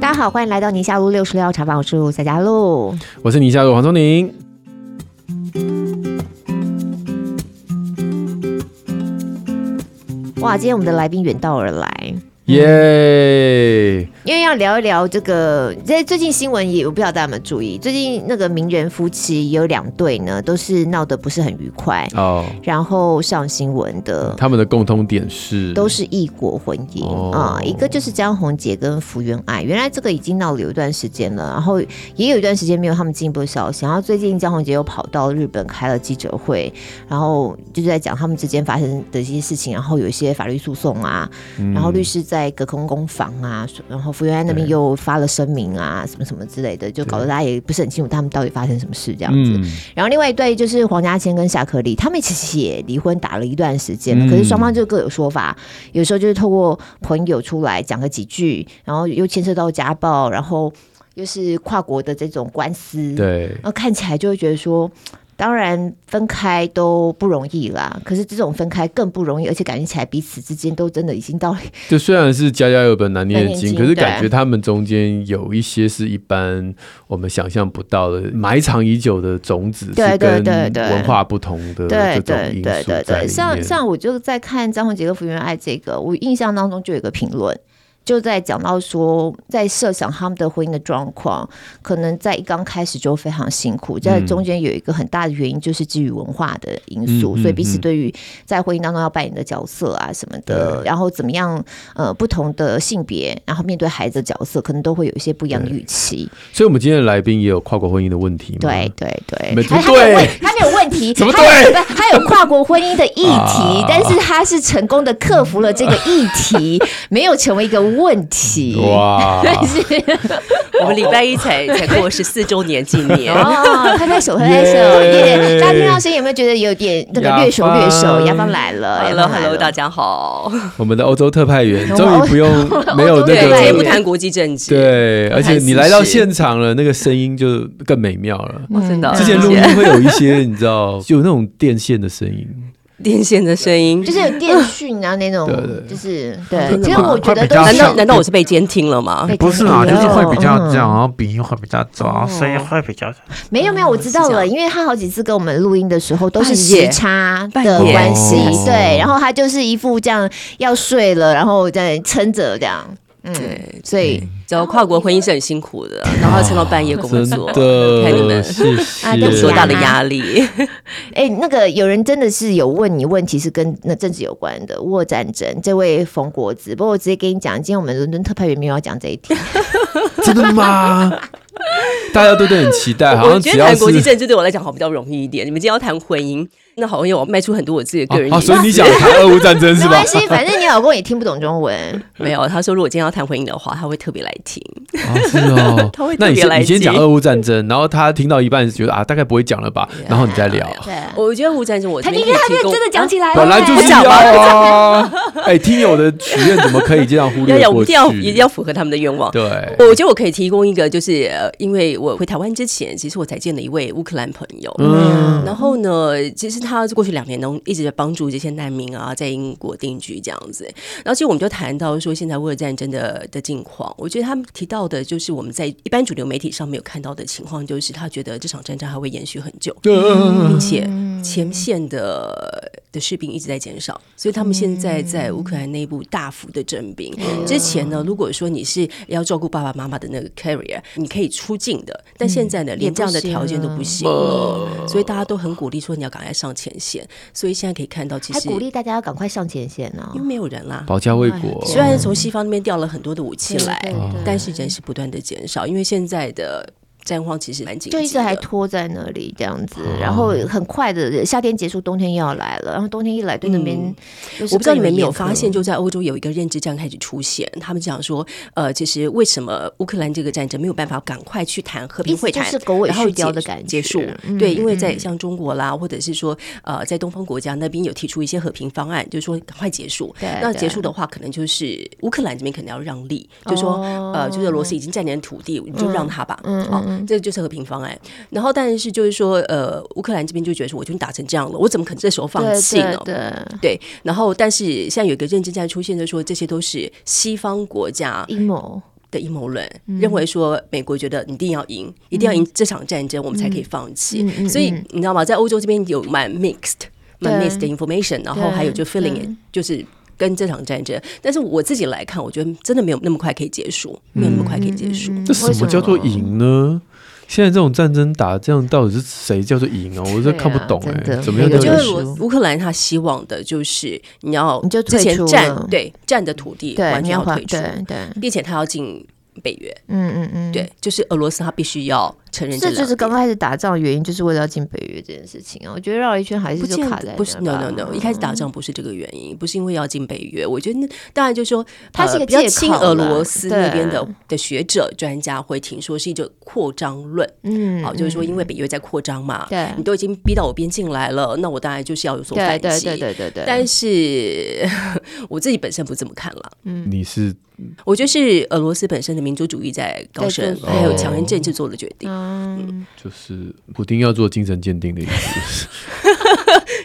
大家好，欢迎来到宁夏路六十六号茶坊，我是夏佳璐，我是宁夏路黄宗宁。哇，今天我们的来宾远道而来。耶！Yeah! 因为要聊一聊这个，在最近新闻也我不知道大家有没有注意，最近那个名人夫妻有两对呢，都是闹得不是很愉快哦，然后上新闻的。他们的共通点是都是异国婚姻啊、哦嗯，一个就是江宏杰跟福原爱，原来这个已经闹了有一段时间了，然后也有一段时间没有他们进一步的消息，然后最近江宏杰又跑到日本开了记者会，然后就是在讲他们之间发生的一些事情，然后有一些法律诉讼啊，嗯、然后律师。在隔空攻防啊，然后福原爱那边又发了声明啊，什么什么之类的，就搞得大家也不是很清楚他们到底发生什么事这样子。然后另外一对就是黄家千跟夏克立，他们其实也离婚打了一段时间了，可是双方就各有说法，有时候就是透过朋友出来讲个几句，然后又牵涉到家暴，然后又是跨国的这种官司，对，然后看起来就会觉得说。当然分开都不容易啦，可是这种分开更不容易，而且感觉起来彼此之间都真的已经到了。就虽然是家家有本难念的经，可是感觉他们中间有一些是一般我们想象不到的埋藏已久的种子，对对对对，文化不同的这种因素。对对对对对，像像我就在看张宏杰跟福原爱这个，我印象当中就有一个评论。就在讲到说，在设想他们的婚姻的状况，可能在一刚开始就非常辛苦，在中间有一个很大的原因，就是基于文化的因素，嗯、所以彼此对于在婚姻当中要扮演的角色啊什么的，嗯、然后怎么样呃不同的性别，然后面对孩子的角色，可能都会有一些不一样的预期。所以，我们今天的来宾也有跨国婚姻的问题吗？对对对，没他，他没有问，他没有问题，什么对？他有跨国婚姻的议题，啊、但是他是成功的克服了这个议题，没有成为一个。问题哇！我们礼拜一才才过十四周年纪念哦，拍拍手，拍拍手，耶！大家听到声音有没有觉得有点那个略熟略熟？雅芳来了，Hello，Hello，大家好。我们的欧洲特派员终于不用没有那个，也不谈国际政治。对，而且你来到现场了，那个声音就更美妙了。真的，之前录音会有一些你知道，就有那种电线的声音。电线的声音，就是有电讯啊那种，就是对。其实我觉得，难道难道我是被监听了吗？不是啊，就是会比较这样，然后鼻音会比较重，声音会比较。没有没有，我知道了，因为他好几次跟我们录音的时候都是时差的关系，对。然后他就是一副这样要睡了，然后在撑着这样。嗯，对，所以，只要跨国婚姻是很辛苦的，然后撑到半夜工作，看你们啊，有多大的压力。哎，那个有人真的是有问你问题，是跟那政治有关的，乌俄战争。这位冯国子，不过我直接跟你讲，今天我们伦敦特派员没有要讲这一题，真的吗？大家都都很期待，好像只要谈国际政治对我来讲好比较容易一点。你们今天要谈婚姻。那好，因为我迈出很多我自己的个人意见，所以你想谈俄乌战争是吧？没关系，反正你老公也听不懂中文。没有，他说如果今天要谈婚姻的话，他会特别来听。是哦，他会特别来听。那你先讲俄乌战争，然后他听到一半觉得啊，大概不会讲了吧？然后你再聊。对，我觉得俄乌战争，我他今天他真的讲起来了，本来就是要啊。哎，听友的许愿怎么可以这样忽略？我一定要一定要符合他们的愿望。对，我觉得我可以提供一个，就是因为我回台湾之前，其实我才见了一位乌克兰朋友。嗯，然后呢，其实他过去两年呢。一直在帮助这些难民啊，在英国定居这样子。然后，其实我们就谈到说，现在乌尔战争的的境况，我觉得他们提到的，就是我们在一般主流媒体上没有看到的情况，就是他觉得这场战争还会延续很久，并且前线的的士兵一直在减少，所以他们现在在乌克兰内部大幅的征兵。之前呢，如果说你是要照顾爸爸妈妈的那个 carrier，你可以出境的，但现在呢，连这样的条件都不行了，所以大家都很鼓励说，你要赶快上前线。所以现在可以看到，其实还鼓励大家要赶快上前线呢，因为没有人啦，保家卫国。虽然从西方那边调了很多的武器来，但是人是不断的减少，因为现在的。战况其实蛮紧，就一直还拖在那里这样子，然后很快的夏天结束，冬天又要来了，然后冬天一来，对那边，我不知道你们有没有发现，就在欧洲有一个认知战开始出现，他们讲说，呃，其实为什么乌克兰这个战争没有办法赶快去谈和平会谈，是狗尾续貂的感觉，结束？对，因为在像中国啦，或者是说呃，在东方国家那边有提出一些和平方案，就是说赶快结束。对那结束的话，可能就是乌克兰这边可能要让利，就是说呃，就是俄罗斯已经占领土地，你就让他吧。嗯，嗯，这就是和平方案。然后，但是就是说，呃，乌克兰这边就觉得说，我已经打成这样了，我怎么可能这时候放弃呢？对，对，对。然后，但是现在有一个认知在出现，就说这些都是西方国家阴谋的阴谋论，认为说美国觉得你一定要赢，嗯、一定要赢这场战争，我们才可以放弃。嗯嗯、所以你知道吗？在欧洲这边有蛮 mixed、蛮 mixed 的 information，然后还有就 feeling，就是跟这场战争。但是我自己来看，我觉得真的没有那么快可以结束，没有那么快可以结束。这什么叫做赢呢？现在这种战争打这样，到底是谁叫做赢啊？我真看不懂哎、欸，怎么样叫做输？乌克兰他希望的就是你要你就之前占对占的土地完全要退出，对对，并且他要进北约。嗯嗯嗯，对，就是俄罗斯他必须要。承认这，这就是刚开始打仗的原因，就是为了要进北约这件事情啊。我觉得绕一圈还是就卡在不，不是 no no no，一开始打仗不是这个原因，不是因为要进北约。我觉得那当然就是说，他是一个比较亲俄罗斯那边的的学者专家会听说是一种扩张论，嗯，好，就是说因为北约在扩张嘛，对，你都已经逼到我边境来了，那我当然就是要有所反击，对对对对对。但是我自己本身不这么看了，嗯，你是？我觉得是俄罗斯本身的民族主义在高升，还有强人政治做的决定，嗯。就是普丁要做精神鉴定的意思，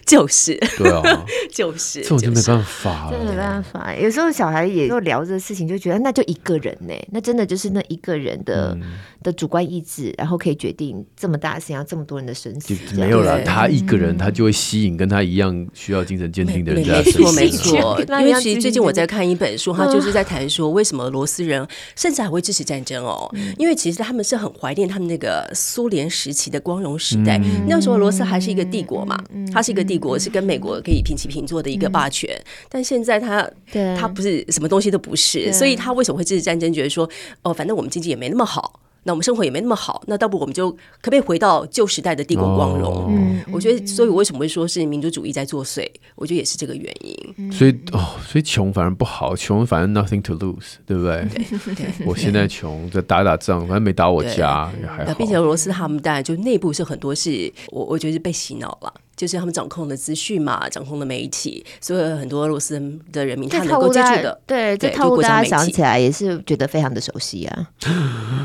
就是。对啊，就是这种就没办法，真的没办法。有时候小孩也就聊这个事情，就觉得那就一个人呢，那真的就是那一个人的的主观意志，然后可以决定这么大事情，要这么多人的生死。没有啦，他一个人他就会吸引跟他一样需要精神鉴定的人。没错没错，因为其实最近我在看一本书，他就是在谈说为什么俄罗斯人甚至还会支持战争哦，因为其实他们是很怀念他们那个苏联。时期的光荣时代，嗯、那时候俄罗斯还是一个帝国嘛，嗯、它是一个帝国，是跟美国可以平起平坐的一个霸权。嗯、但现在它，它不是什么东西都不是，所以他为什么会支持战争？觉得说，哦，反正我们经济也没那么好。那我们生活也没那么好，那倒不如我们就可不可以回到旧时代的帝国光荣？哦、我觉得，所以我为什么会说是民族主义在作祟？我觉得也是这个原因。所以哦，所以穷反而不好，穷反正 nothing to lose，对不对？对，对我现在穷，在打打仗，反正没打我家对也还好。并且俄罗斯他们当然就内部是很多是，我我觉得是被洗脑了。就是他们掌控的资讯嘛，掌控的媒体，所以很多俄罗斯的人民他能够接触的，对，这套路大家想起来也是觉得非常的熟悉啊。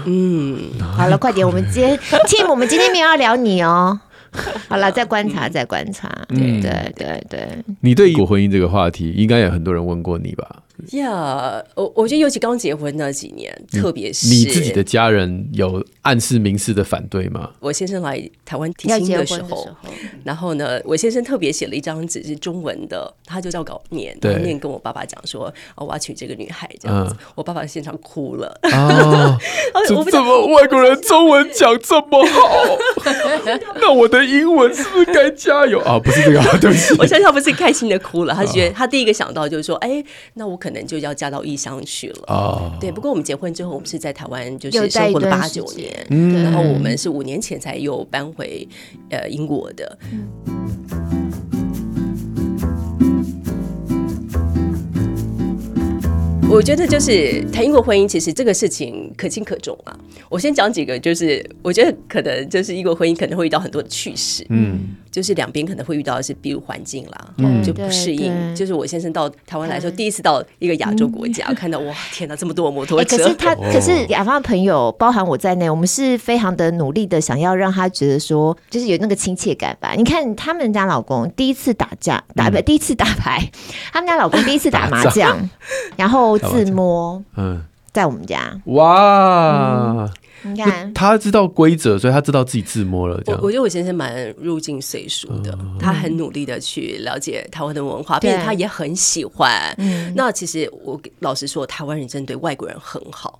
嗯，好了，快点，我们今天 Tim，我们今天没有要聊你哦。好了，再观察，再观察。对对对对。你对异国婚姻这个话题，应该有很多人问过你吧？呀，我我觉得尤其刚结婚那几年，特别是你自己的家人有暗示明示的反对吗？我先生来台湾提亲的时候，然后呢，我先生特别写了一张纸是中文的，他就照稿念，念跟我爸爸讲说，哦，我要娶这个女孩这样子，我爸爸现场哭了。啊，怎么外国人中文讲这么好？那我的英文是不是该加油啊？不是这个，对不起，我相信他不是开心的哭了，他觉得他第一个想到就是说，哎，那我可。可能就要嫁到异乡去了。哦，对。不过我们结婚之后，我们是在台湾，就是生活了八九年。嗯，然后我们是五年前才又搬回呃英国的。我觉得就是谈英国婚姻，其实这个事情可轻可重啊。我先讲几个，就是我觉得可能就是英国婚姻可能会遇到很多的趣事。嗯。就是两边可能会遇到的是，比如环境啦，嗯、就不适应。就是我先生到台湾来说，第一次到一个亚洲国家，嗯、看到哇，天哪，这么多摩托车！欸、可是他，可是雅芳的朋友，包含我在内，我们是非常的努力的，想要让他觉得说，就是有那个亲切感吧。你看他们家老公第一次打架，打不、嗯、第一次打牌，他们家老公第一次打麻将，然后自摸，嗯，在我们家，哇。嗯你看，他知道规则，所以他知道自己自摸了。这样，我我觉得我先生蛮入境随俗的，嗯、他很努力的去了解台湾的文化，并且他也很喜欢。嗯、那其实我老实说，台湾人真的对外国人很好。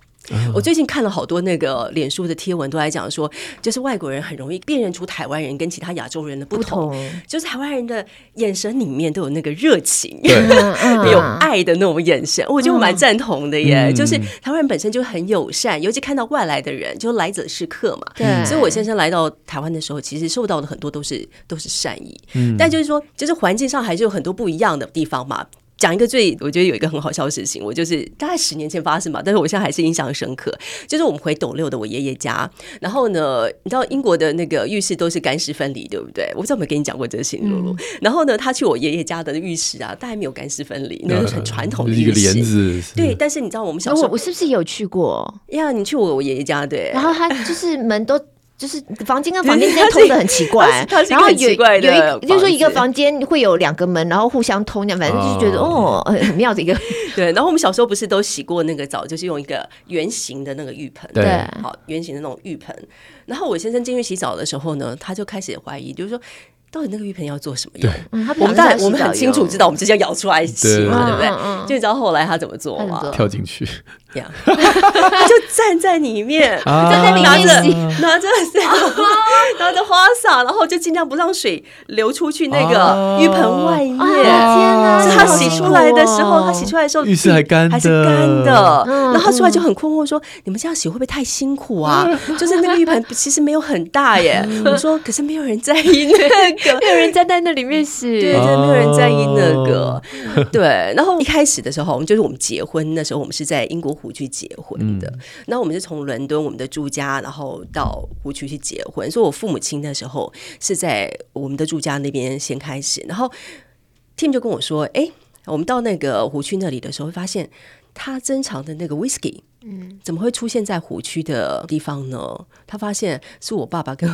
我最近看了好多那个脸书的贴文，都在讲说，就是外国人很容易辨认出台湾人跟其他亚洲人的不同，就是台湾人的眼神里面都有那个热情，有爱的那种眼神，我就蛮赞同的耶。就是台湾人本身就很友善，尤其看到外来的人，就来者是客嘛。对，所以我先生来到台湾的时候，其实受到的很多都是都是善意，但就是说，就是环境上还是有很多不一样的地方嘛。讲一个最，我觉得有一个很好笑的事情，我就是大概十年前发生嘛，但是我现在还是印象深刻。就是我们回斗六的我爷爷家，然后呢，你知道英国的那个浴室都是干湿分离，对不对？我不知道有没有跟你讲过这个事情，露露。然后呢，他去我爷爷家的浴室啊，大概没有干湿分离，那是很传统的。一个帘子。对，但是你知道我们小时候，我是不是有去过？呀，你去我我爷爷家对，然后他就是门都。就是房间跟房间之间通的很奇怪，然后有有一就是说一个房间会有两个门，然后互相通，这样反正就是觉得哦很妙的一个。对，然后我们小时候不是都洗过那个澡，就是用一个圆形的那个浴盆，对，好圆形的那种浴盆。然后我先生进去洗澡的时候呢，他就开始怀疑，就是说。到底那个浴盆要做什么用？我们当然我们很清楚知道，我们直接舀出来洗嘛，对不对？就你知道后来他怎么做吗？跳进去，他 就站在里面，站在里拿着拿着 拿着花洒，然后就尽量不让水流出去那个浴盆外面。天哪！是他洗出来的时候，他洗出来的时候浴室还干，还是干的。然后他出来就很困惑，说：“你们这样洗会不会太辛苦啊？就是那个浴盆其实没有很大耶。”我说：“可是没有人在意那个。”没有人站在那里面洗，对，真的没有人在意那个。对，然后一开始的时候，我们就是我们结婚那时候，我们是在英国湖区结婚的。那我们是从伦敦我们的住家，然后到湖区去结婚。所以我父母亲那时候是在我们的住家那边先开始。然后 Tim 就跟我说：“哎，我们到那个湖区那里的时候，会发现他珍藏的那个 Whisky。”嗯，怎么会出现在湖区的地方呢？他发现是我爸爸跟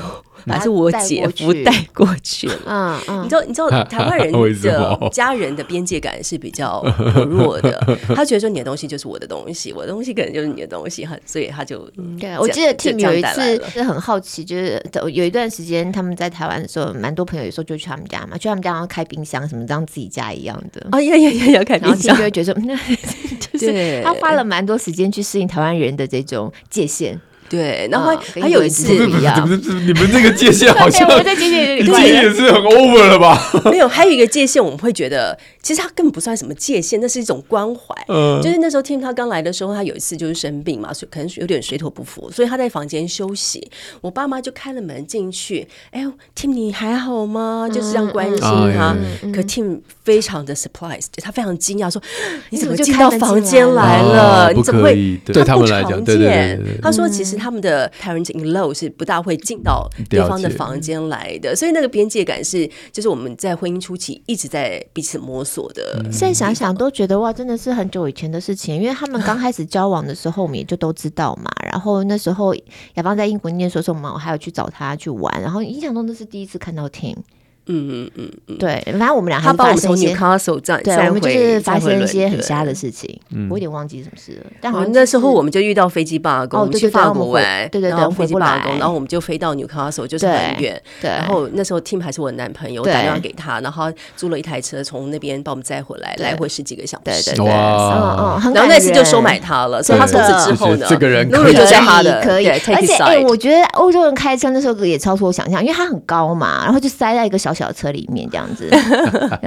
还是我姐夫带过去了。嗯嗯，你知道，你知道台湾人的家人的边界感是比较弱的。他觉得说你的东西就是我的东西，我的东西可能就是你的东西，所以他就对。我记得 Tim 有一次是很好奇，就是有一段时间他们在台湾的时候，蛮多朋友有时候就去他们家嘛，去他们家然后开冰箱什么，当自己家一样的。哦呀呀呀呀，开冰箱，就会觉得那 就是他花了蛮多时间去适应台湾人的这种界限。对，然后还有一次，你们你们这个界限好像 我在界限里面 也是很 over 了吧？没有，还有一个界限，我们会觉得其实他根本不算什么界限，那是一种关怀。嗯，就是那时候 Tim 他刚来的时候，他有一次就是生病嘛，所以可能有点水土不服，所以他在房间休息。我爸妈就开了门进去，哎呦，Tim 你还好吗？就是这样关心他。可 Tim 非常的 surprise，他非常惊讶，说你怎么就进到房间来了？你怎么会？对他们来讲，对对对，他说其实。他们的 parent-in-law 是不大会进到对方的房间来的，所以那个边界感是，就是我们在婚姻初期一直在彼此摸索的。现在想想都觉得哇，真的是很久以前的事情，因为他们刚开始交往的时候，我们也就都知道嘛。然后那时候亚芳在英国念书的时候，我们还有去找他去玩。然后印象中那是第一次看到 Tim。嗯嗯嗯嗯，对，反正我们俩还发生一些，对，我们就是发生一些很瞎的事情，我有点忘记什么事了。但好像那时候我们就遇到飞机罢工，我们去法国玩，对对对，飞机罢工，然后我们就飞到 Newcastle，就是很远。对，然后那时候 Tim 还是我的男朋友，我打电话给他，然后租了一台车从那边把我们载回来，来回十几个小时。对对对，哇，然后那次就收买他了，所以他从此之后呢，这个人可以。就在他的，可以。而且哎，我觉得欧洲人开车那时候也超出我想象，因为他很高嘛，然后就塞在一个小小车里面。这样子，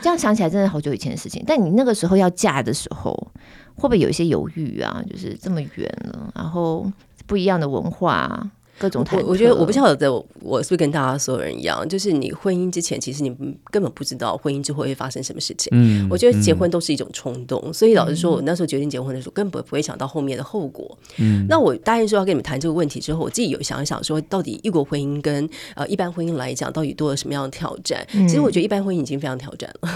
这样想起来真的好久以前的事情。但你那个时候要嫁的时候，会不会有一些犹豫啊？就是这么远了，然后不一样的文化。各种我我觉得我不晓得，我是不是跟大家所有人一样，就是你婚姻之前，其实你根本不知道婚姻之后会发生什么事情。嗯，我觉得结婚都是一种冲动，所以老实说，我那时候决定结婚的时候，根本不会想到后面的后果。嗯，那我答应说要跟你们谈这个问题之后，我自己有想一想，说到底异国婚姻跟呃一般婚姻来讲，到底多了什么样的挑战？其实我觉得一般婚姻已经非常挑战了。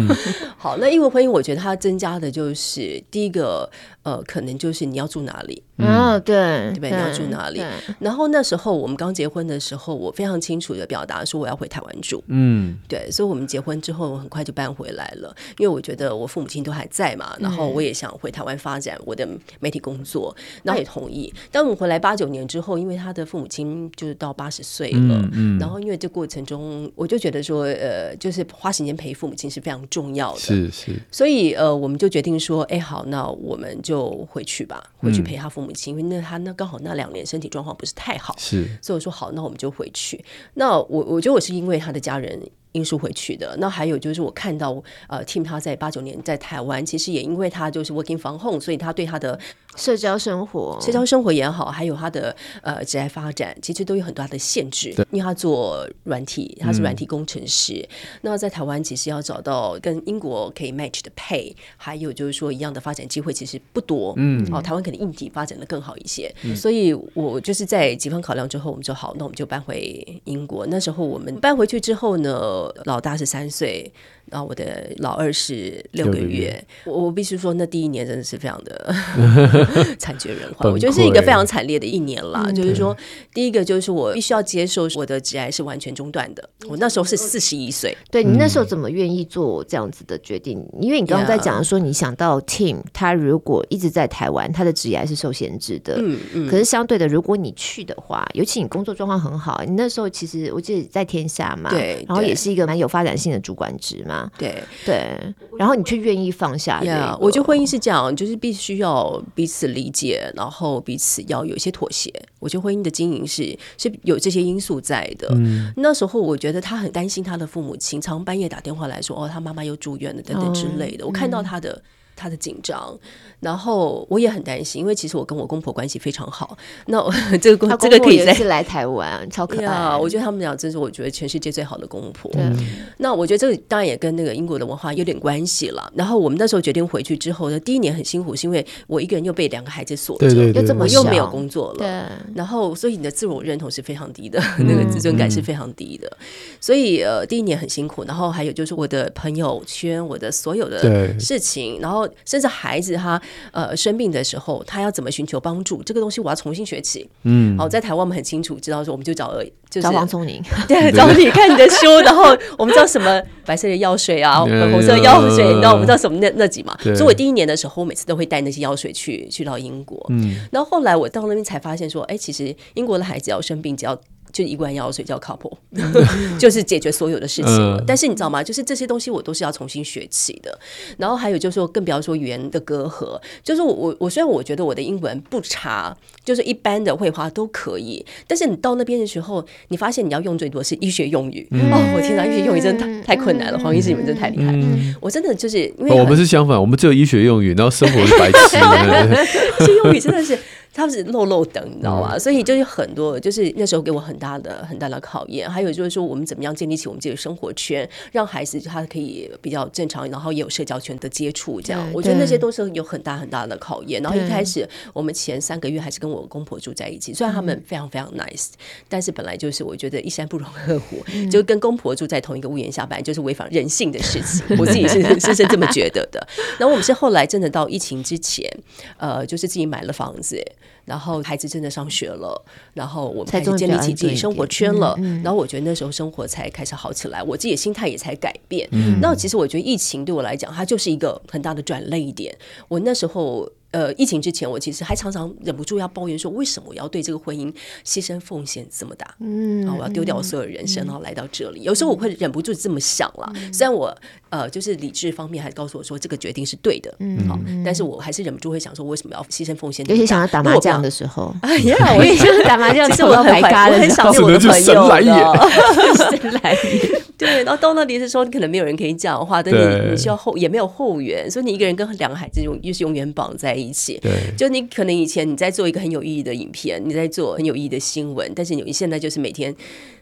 好，那异国婚姻，我觉得它增加的就是第一个，呃，可能就是你要住哪里。嗯，对，对不对？你要住哪里？然后那时候我们刚结婚的时候，我非常清楚的表达说我要回台湾住。嗯，对，所以我们结婚之后我很快就搬回来了，因为我觉得我父母亲都还在嘛，然后我也想回台湾发展我的媒体工作，那也同意。当我们回来八九年之后，因为他的父母亲就是到八十岁了，嗯，然后因为这过程中，我就觉得说，呃，就是花时间陪父母亲是非常重要的，是是。所以呃，我们就决定说，哎，好，那我们就回去吧，回去陪他父母亲。因为那他那刚好那两年身体状况不是太好，是，所以我说好，那我们就回去。那我我觉得我是因为他的家人因素回去的。那还有就是我看到呃，Tim 他在八九年在台湾，其实也因为他就是 working from home，所以他对他的社交生活、社交生活也好，还有他的呃职业发展，其实都有很大的限制。因为他做软体，他是软体工程师。嗯、那在台湾其实要找到跟英国可以 match 的 pay，还有就是说一样的发展机会，其实不多。嗯，哦，台湾可能硬体发展的更好一些。嗯、所以我就是在几番考量之后，我们就好，那我们就搬回英国。那时候我们搬回去之后呢，老大是三岁。然后我的老二是六个月，我我必须说，那第一年真的是非常的 惨绝人寰，我觉得是一个非常惨烈的一年啦。就是说，第一个就是我必须要接受我的职癌是完全中断的。我那时候是四十一岁，对你那时候怎么愿意做这样子的决定？因为你刚刚在讲说，你想到 Tim 他如果一直在台湾，他的职涯是受限制的。嗯嗯。可是相对的，如果你去的话，尤其你工作状况很好，你那时候其实我记得在天下嘛，对，然后也是一个蛮有发展性的主管职嘛。对对，然后你却愿意放下。呀，我觉得婚姻是这样，就是必须要彼此理解，然后彼此要有一些妥协。我觉得婚姻的经营是是有这些因素在的。嗯，那时候我觉得他很担心他的父母亲，常半夜打电话来说：“哦，他妈妈又住院了，等等之类的。”我看到他的。他的紧张，然后我也很担心，因为其实我跟我公婆关系非常好。那我 这个公这个可以再来台湾，超可爱。Yeah, 我觉得他们俩真是我觉得全世界最好的公婆。嗯、那我觉得这个当然也跟那个英国的文化有点关系了。然后我们那时候决定回去之后呢，第一年很辛苦，是因为我一个人又被两个孩子锁着，又这么又没有工作了。对。然后所以你的自我认同是非常低的，嗯、那个自尊感是非常低的。嗯、所以呃，第一年很辛苦。然后还有就是我的朋友圈，我的所有的事情，然后。甚至孩子他呃生病的时候，他要怎么寻求帮助？这个东西我要重新学起。嗯，好，在台湾我们很清楚知道说，我们就找就是找王宗宁，对，找你看你的书，然后我们知道什么白色的药水啊，粉红色药水，你知道我们知道什么那那几嘛。所以我第一年的时候，我每次都会带那些药水去去到英国。嗯，然后后来我到那边才发现说，哎，其实英国的孩子要生病，只要就一罐药水叫 couple，就是解决所有的事情了。但是你知道吗？就是这些东西我都是要重新学起的。然后还有就是说，更不要说语言的隔阂。就是我我我虽然我觉得我的英文不差，就是一般的会话都可以。但是你到那边的时候，你发现你要用最多是医学用语。哦，我天哪，医学用语真的太太困难了。黄医师，你们真的太厉害。我真的就是因为我们是相反，我们只有医学用语，然后生活是白痴。医学用语真的是。他们是漏漏等，你知道吗？所以就是很多，就是那时候给我很大的很大的考验。还有就是说，我们怎么样建立起我们自己的生活圈，让孩子他可以比较正常，然后也有社交圈的接触。这样，我觉得那些都是有很大很大的考验。然后一开始我们前三个月还是跟我公婆住在一起，虽然他们非常非常 nice，但是本来就是我觉得一山不容二虎，就跟公婆住在同一个屋檐下，本来就是违反人性的事情。我自己是是是这么觉得的。然后我们是后来真的到疫情之前，呃，就是自己买了房子。然后孩子真的上学了，然后我们开始建立起自己生活圈了，然后我觉得那时候生活才开始好起来，我自己的心态也才改变。嗯，那其实我觉得疫情对我来讲，它就是一个很大的转泪点。我那时候。呃，疫情之前，我其实还常常忍不住要抱怨说，为什么我要对这个婚姻牺牲奉献这么大？嗯，啊我要丢掉我所有人生，然后来到这里。有时候我会忍不住这么想了，虽然我呃，就是理智方面还告诉我说这个决定是对的，嗯，好，但是我还是忍不住会想说，为什么要牺牲奉献？尤其想要打麻将的时候，哎 呀，我也想打麻将，其实我很怀，我很想念我的朋友的，神来也。对，然后到那里的时候，你可能没有人可以讲话，但你你需要后也没有后援，所以你一个人跟两个孩子永又是永远绑在一起。对，就你可能以前你在做一个很有意义的影片，你在做很有意义的新闻，但是你现在就是每天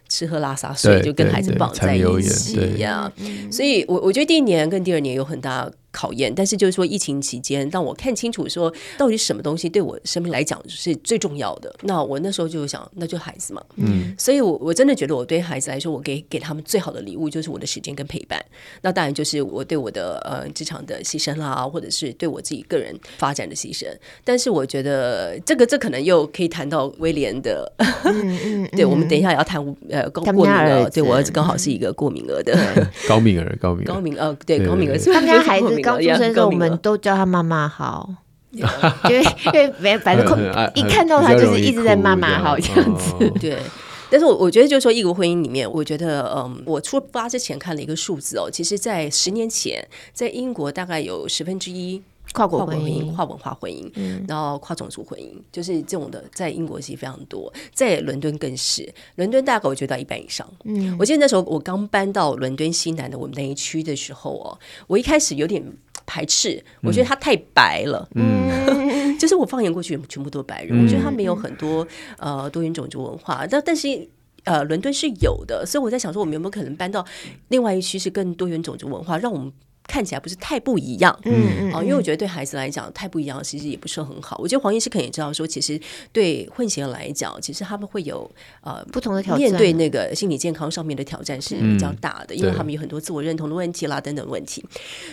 吃喝拉撒睡，就跟孩子绑在一起一样。所以我我觉得第一年跟第二年有很大考验，但是就是说疫情期间，当我看清楚说到底什么东西对我生命来讲是最重要的，那我那时候就想，那就孩子嘛。嗯，所以我我真的觉得我对孩子来说，我给给他们最好的礼物就是我的时间跟陪伴。那当然就是我对我的呃职场的牺牲啦，或者是对我自己个人发展的牺牲。但是我觉得这个这可能又可以谈到威廉的，嗯、对，我们等一下也要谈呃过敏儿，对我儿子刚好是一个过敏儿的高敏儿，高敏高敏呃对高敏儿，他们家孩子。刚出生的时候，我们都叫他妈妈好，因为因为没反正 一看到他就是一直在妈妈好这样子。对，但是我我觉得就是说，异国婚姻里面，我觉得嗯，我出发之前看了一个数字哦，其实，在十年前，在英国大概有十分之一跨国婚姻、跨文化婚姻，嗯、然后跨种族婚姻，就是这种的，在英国其实非常多，在伦敦更是。伦敦大概我觉得到一半以上。嗯，我记得那时候我刚搬到伦敦西南的我们那一区的时候哦，我一开始有点排斥，我觉得它太白了。嗯，就是我放眼过去，全部都是白人，嗯、我觉得他没有很多呃多元种族文化。但但是呃，伦敦是有的，所以我在想说，我们有没有可能搬到另外一区是更多元种族文化，让我们。看起来不是太不一样，嗯嗯，因为我觉得对孩子来讲太不一样，其实也不是很好。我觉得黄医师肯定也知道说，其实对混血来讲，其实他们会有呃不同的挑战，面对那个心理健康上面的挑战是比较大的，因为他们有很多自我认同的问题啦等等问题。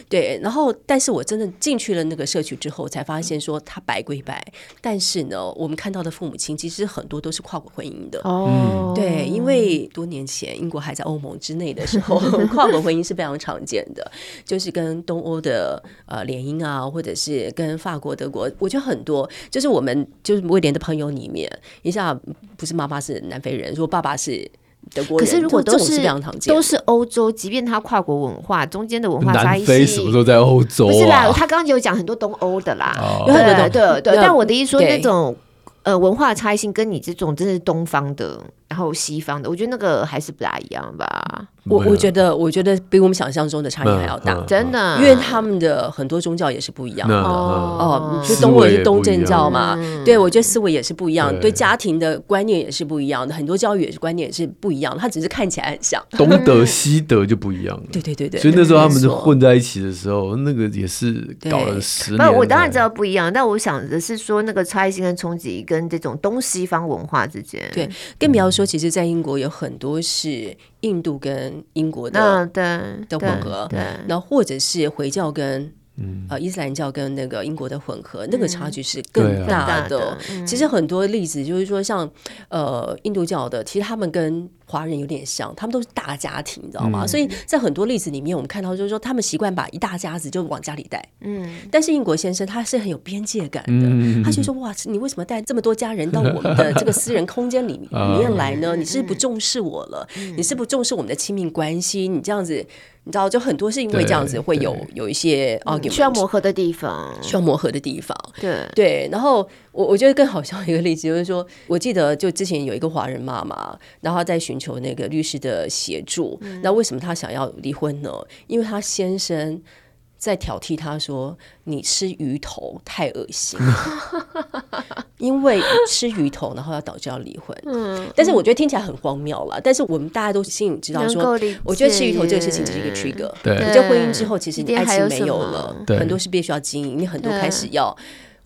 对，然后但是我真的进去了那个社区之后，才发现说他白归白，但是呢，我们看到的父母亲其实很多都是跨国婚姻的哦。对，因为多年前英国还在欧盟之内的时候，跨国婚姻是非常常见的，就是。是跟东欧的呃联姻啊，或者是跟法国、德国，我觉得很多，就是我们就是威廉的朋友里面，一下不是妈妈是南非人，如果爸爸是德国人，可是如果都是都是欧洲，即便他跨国文化中间的文化差异，南非什么时候在欧洲、啊？不是啦，他刚刚有讲很多东欧的啦，哦、对对对，对，但我的意思说那种呃文化差异性跟你这种真是东方的。然后西方的，我觉得那个还是不大一样吧。我我觉得，我觉得比我们想象中的差异还要大，真的。因为他们的很多宗教也是不一样的哦。就东我是东正教嘛，对，我觉得思维也是不一样，对家庭的观念也是不一样的，很多教育也是观念也是不一样的。他只是看起来很像，东德西德就不一样了。对对对对。所以那时候他们是混在一起的时候，那个也是搞了十年。我当然知道不一样，但我想的是说，那个差异性跟冲击跟这种东西方文化之间，对，更不要说，其实，在英国有很多是印度跟英国的的混合，然后或者是回教跟。嗯，呃，伊斯兰教跟那个英国的混合，嗯、那个差距是更大的。其实很多例子就是说，像呃印度教的，其实他们跟华人有点像，他们都是大家庭，你知道吗？嗯、所以在很多例子里面，我们看到就是说，他们习惯把一大家子就往家里带。嗯，但是英国先生他是很有边界感的，嗯、他就说：“哇，你为什么带这么多家人到我们的这个私人空间里面 来呢？你是不重视我了？你是不重视我们的亲密关系？你这样子。”你知道，就很多是因为这样子会有有一些 argument 需要磨合的地方，需要磨合的地方。对对，然后我我觉得更好笑一个例子就是说，我记得就之前有一个华人妈妈，然后在寻求那个律师的协助。那、嗯、为什么她想要离婚呢？因为她先生。在挑剔他说：“你吃鱼头太恶心，因为吃鱼头，然后要导致要离婚。嗯，但是我觉得听起来很荒谬了。但是我们大家都心里知道说，我觉得吃鱼头这个事情只是一个 trigger。对，你在婚姻之后，其实你爱情没有了，很多是必须要经营，你很多开始要。”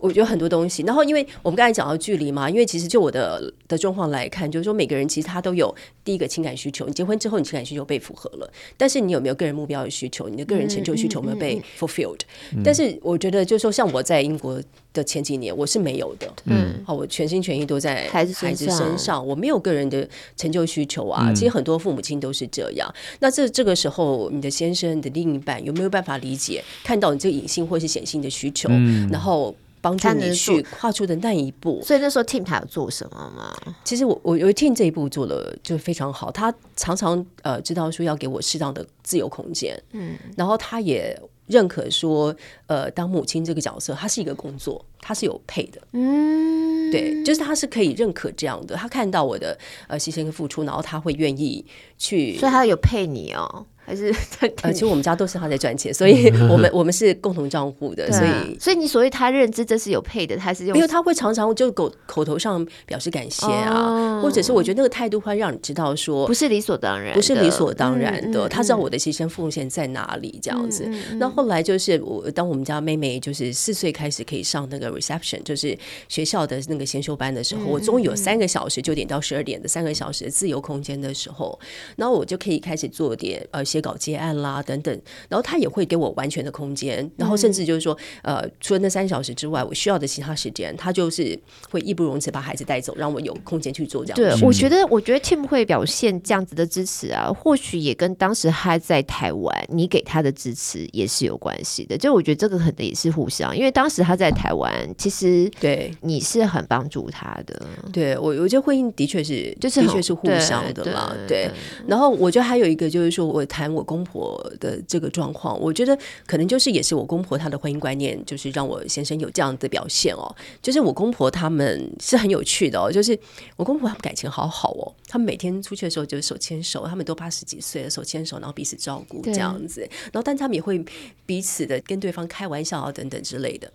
我觉得很多东西，然后因为我们刚才讲到距离嘛，因为其实就我的的状况来看，就是说每个人其实他都有第一个情感需求。你结婚之后，你情感需求被符合了，但是你有没有个人目标的需求？你的个人成就需求有没有被 fulfilled？、嗯嗯嗯、但是我觉得，就是说像我在英国的前几年，我是没有的。嗯，好，我全心全意都在孩子孩子身上，我没有个人的成就需求啊。嗯、其实很多父母亲都是这样。那这这个时候，你的先生、你的另一半有没有办法理解、看到你这个隐性或是显性的需求？嗯、然后。帮助你去跨出的那一步，所以那时候 Tim 他有做什么吗？其实我我有 Tim 这一步做的就非常好，他常常呃知道说要给我适当的自由空间，嗯，然后他也认可说，呃，当母亲这个角色，他是一个工作，他是有配的，嗯，对，就是他是可以认可这样的，他看到我的呃牺牲跟付出，然后他会愿意去，所以他有配你哦。还是 呃，其实我们家都是他在赚钱，所以 我们我们是共同账户的，所以所以你所谓他认知这是有配的，他是用，因为他会常常就口口头上表示感谢啊，或者是我觉得那个态度会让你知道说不是理所当然，不是理所当然的，他知道我的牺牲奉献在哪里这样子。那后来就是我当我们家妹妹就是四岁开始可以上那个 reception，就是学校的那个先修班的时候，我终于有三个小时九点到十二点的三个小时的自由空间的时候，然后我就可以开始做点呃。写稿接案啦等等，然后他也会给我完全的空间，然后甚至就是说，呃，除了那三小时之外，我需要的其他时间，他就是会义不容辞把孩子带走，让我有空间去做这这样。对，我觉得，我觉得 Tim 会表现这样子的支持啊，或许也跟当时他在台湾，你给他的支持也是有关系的。就我觉得这个可能也是互相，因为当时他在台湾，其实对你是很帮助他的。对我，我觉得婚姻的确是，就是的确是互相的嘛。对，然后我觉得还有一个就是说，我谈我公婆的这个状况，我觉得可能就是也是我公婆他的婚姻观念，就是让我先生有这样的表现哦。就是我公婆他们是很有趣的哦，就是我公婆他们感情好好哦，他们每天出去的时候就是手牵手，他们都八十几岁了，手牵手，然后彼此照顾这样子，然后但他们也会彼此的跟对方开玩笑啊等等之类的。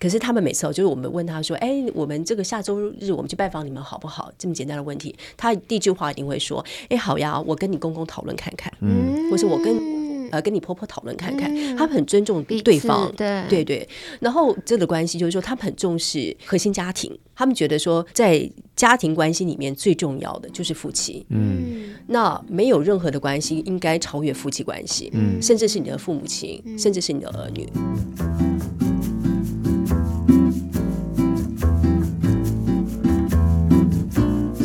可是他们每次就是我们问他说：“哎，我们这个下周日我们去拜访你们好不好？”这么简单的问题，他第一句话一定会说：“哎，好呀，我跟你公公讨论看看，嗯，或是我跟呃跟你婆婆讨论看看。嗯”他们很尊重对方，对对对。然后这个关系就是说，他们很重视核心家庭，他们觉得说，在家庭关系里面最重要的就是夫妻，嗯，那没有任何的关系应该超越夫妻关系，嗯，甚至是你的父母亲，嗯，甚至是你的儿女。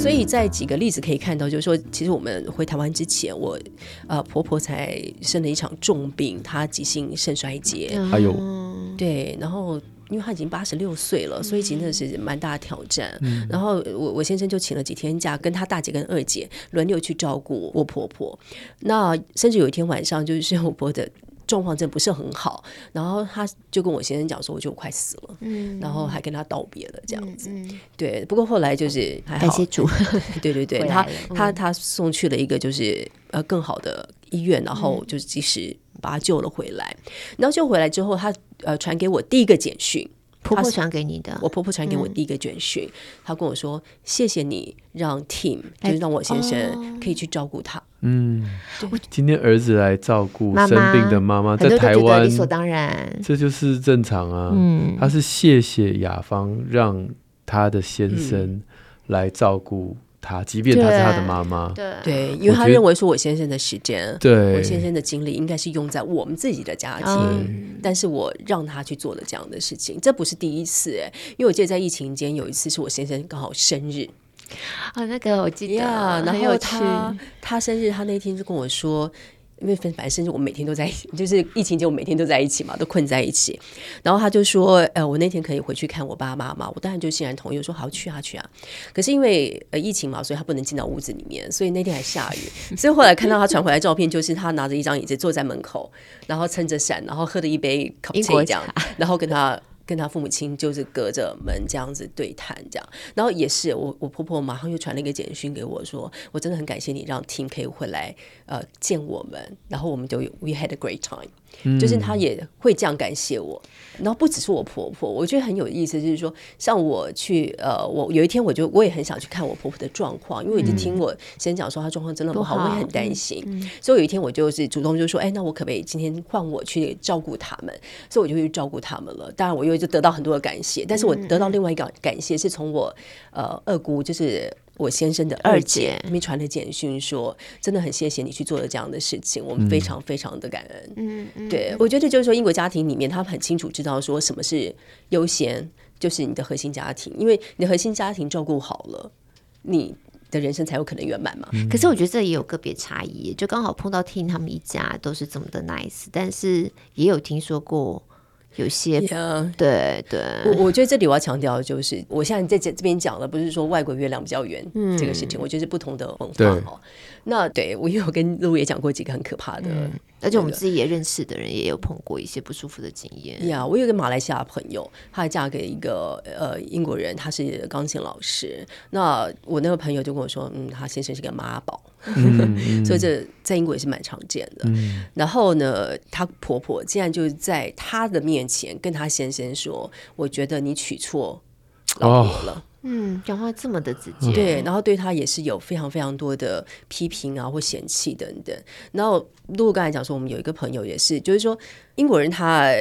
所以在几个例子可以看到，就是说，其实我们回台湾之前，我呃婆婆才生了一场重病，她急性肾衰竭，还有对，然后因为她已经八十六岁了，所以真的是蛮大的挑战。嗯、然后我我先生就请了几天假，跟他大姐跟二姐轮流去照顾我婆婆。那甚至有一天晚上，就是我婆婆的。状况真不是很好，然后他就跟我先生讲说，我就快死了，嗯，然后还跟他道别了这样子，对。不过后来就是还好，感谢主，对 对对，他他他送去了一个就是呃更好的医院，然后就及时把他救了回来。嗯、然后救回来之后，他呃传给我第一个简讯。婆婆传给你的，我婆婆传给我第一个卷讯，她、嗯、跟我说：“谢谢你让 Tim，就是让我先生可以去照顾他。”嗯，今天儿子来照顾生病的妈妈，在台湾理所当然，这就是正常啊。嗯，他是谢谢雅芳让他的先生来照顾。他，即便他是他的妈妈，对。对，因为他认为说，我先生的时间，对。我先生的精力应该是用在我们自己的家庭，嗯、但是我让他去做了这样的事情，这不是第一次哎，因为我记得在疫情间有一次是我先生刚好生日，啊、哦，那个我记得，yeah, 然后他他生日，他那天就跟我说。因为反正甚至我每天都在，就是疫情就我每天都在一起嘛，都困在一起。然后他就说：“呃，我那天可以回去看我爸爸妈嘛。”我当然就欣然同意，我说：“好，去啊，去啊。”可是因为呃疫情嘛，所以他不能进到屋子里面，所以那天还下雨。所以后来看到他传回来照片，就是他拿着一张椅子坐在门口，然后撑着伞，然后喝着一杯咖啡这样，然后跟他。跟他父母亲就是隔着门这样子对谈，这样，然后也是我我婆婆马上又传了一个简讯给我说，我真的很感谢你让 Tim 可以回来呃见我们，然后我们就 We had a great time。就是她也会这样感谢我，然后不只是我婆婆，我觉得很有意思，就是说，像我去呃，我有一天我就我也很想去看我婆婆的状况，因为我已经听我先讲说她状况真的不好，我也很担心，所以有一天我就是主动就说，哎，那我可不可以今天换我去照顾他们？所以我就去照顾他们了。当然，我又就得到很多的感谢，但是我得到另外一个感谢是从我呃二姑就是。我先生的二姐没传的简讯说，真的很谢谢你去做了这样的事情，我们非常非常的感恩。嗯嗯，对，我觉得就是说，英国家庭里面，他们很清楚知道说什么是优先，就是你的核心家庭，因为你的核心家庭照顾好了，你的人生才有可能圆满嘛。可是我觉得这也有个别差异，就刚好碰到听他们一家都是这么的 nice，但是也有听说过。有些 Yeah. 对对，我我觉得这里我要强调的就是，我现在在这这边讲的不是说外国月亮比较圆这个事情，嗯、我觉得是不同的文化对哦。那对我也有跟路也讲过几个很可怕的，嗯、而且我们自己也认识的人也有碰过一些不舒服的经验。呀，yeah, 我有个马来西亚朋友，她嫁给一个呃英国人，他是钢琴老师。那我那个朋友就跟我说，嗯，他先生是个妈宝。嗯、所以这在英国也是蛮常见的。嗯、然后呢，她婆婆竟然就在她的面前跟她先生说：“我觉得你娶错老婆了。哦”嗯，讲话这么的直接。对，然后对他也是有非常非常多的批评啊，或嫌弃等等。然后，如果刚才讲说，我们有一个朋友也是，就是说英国人他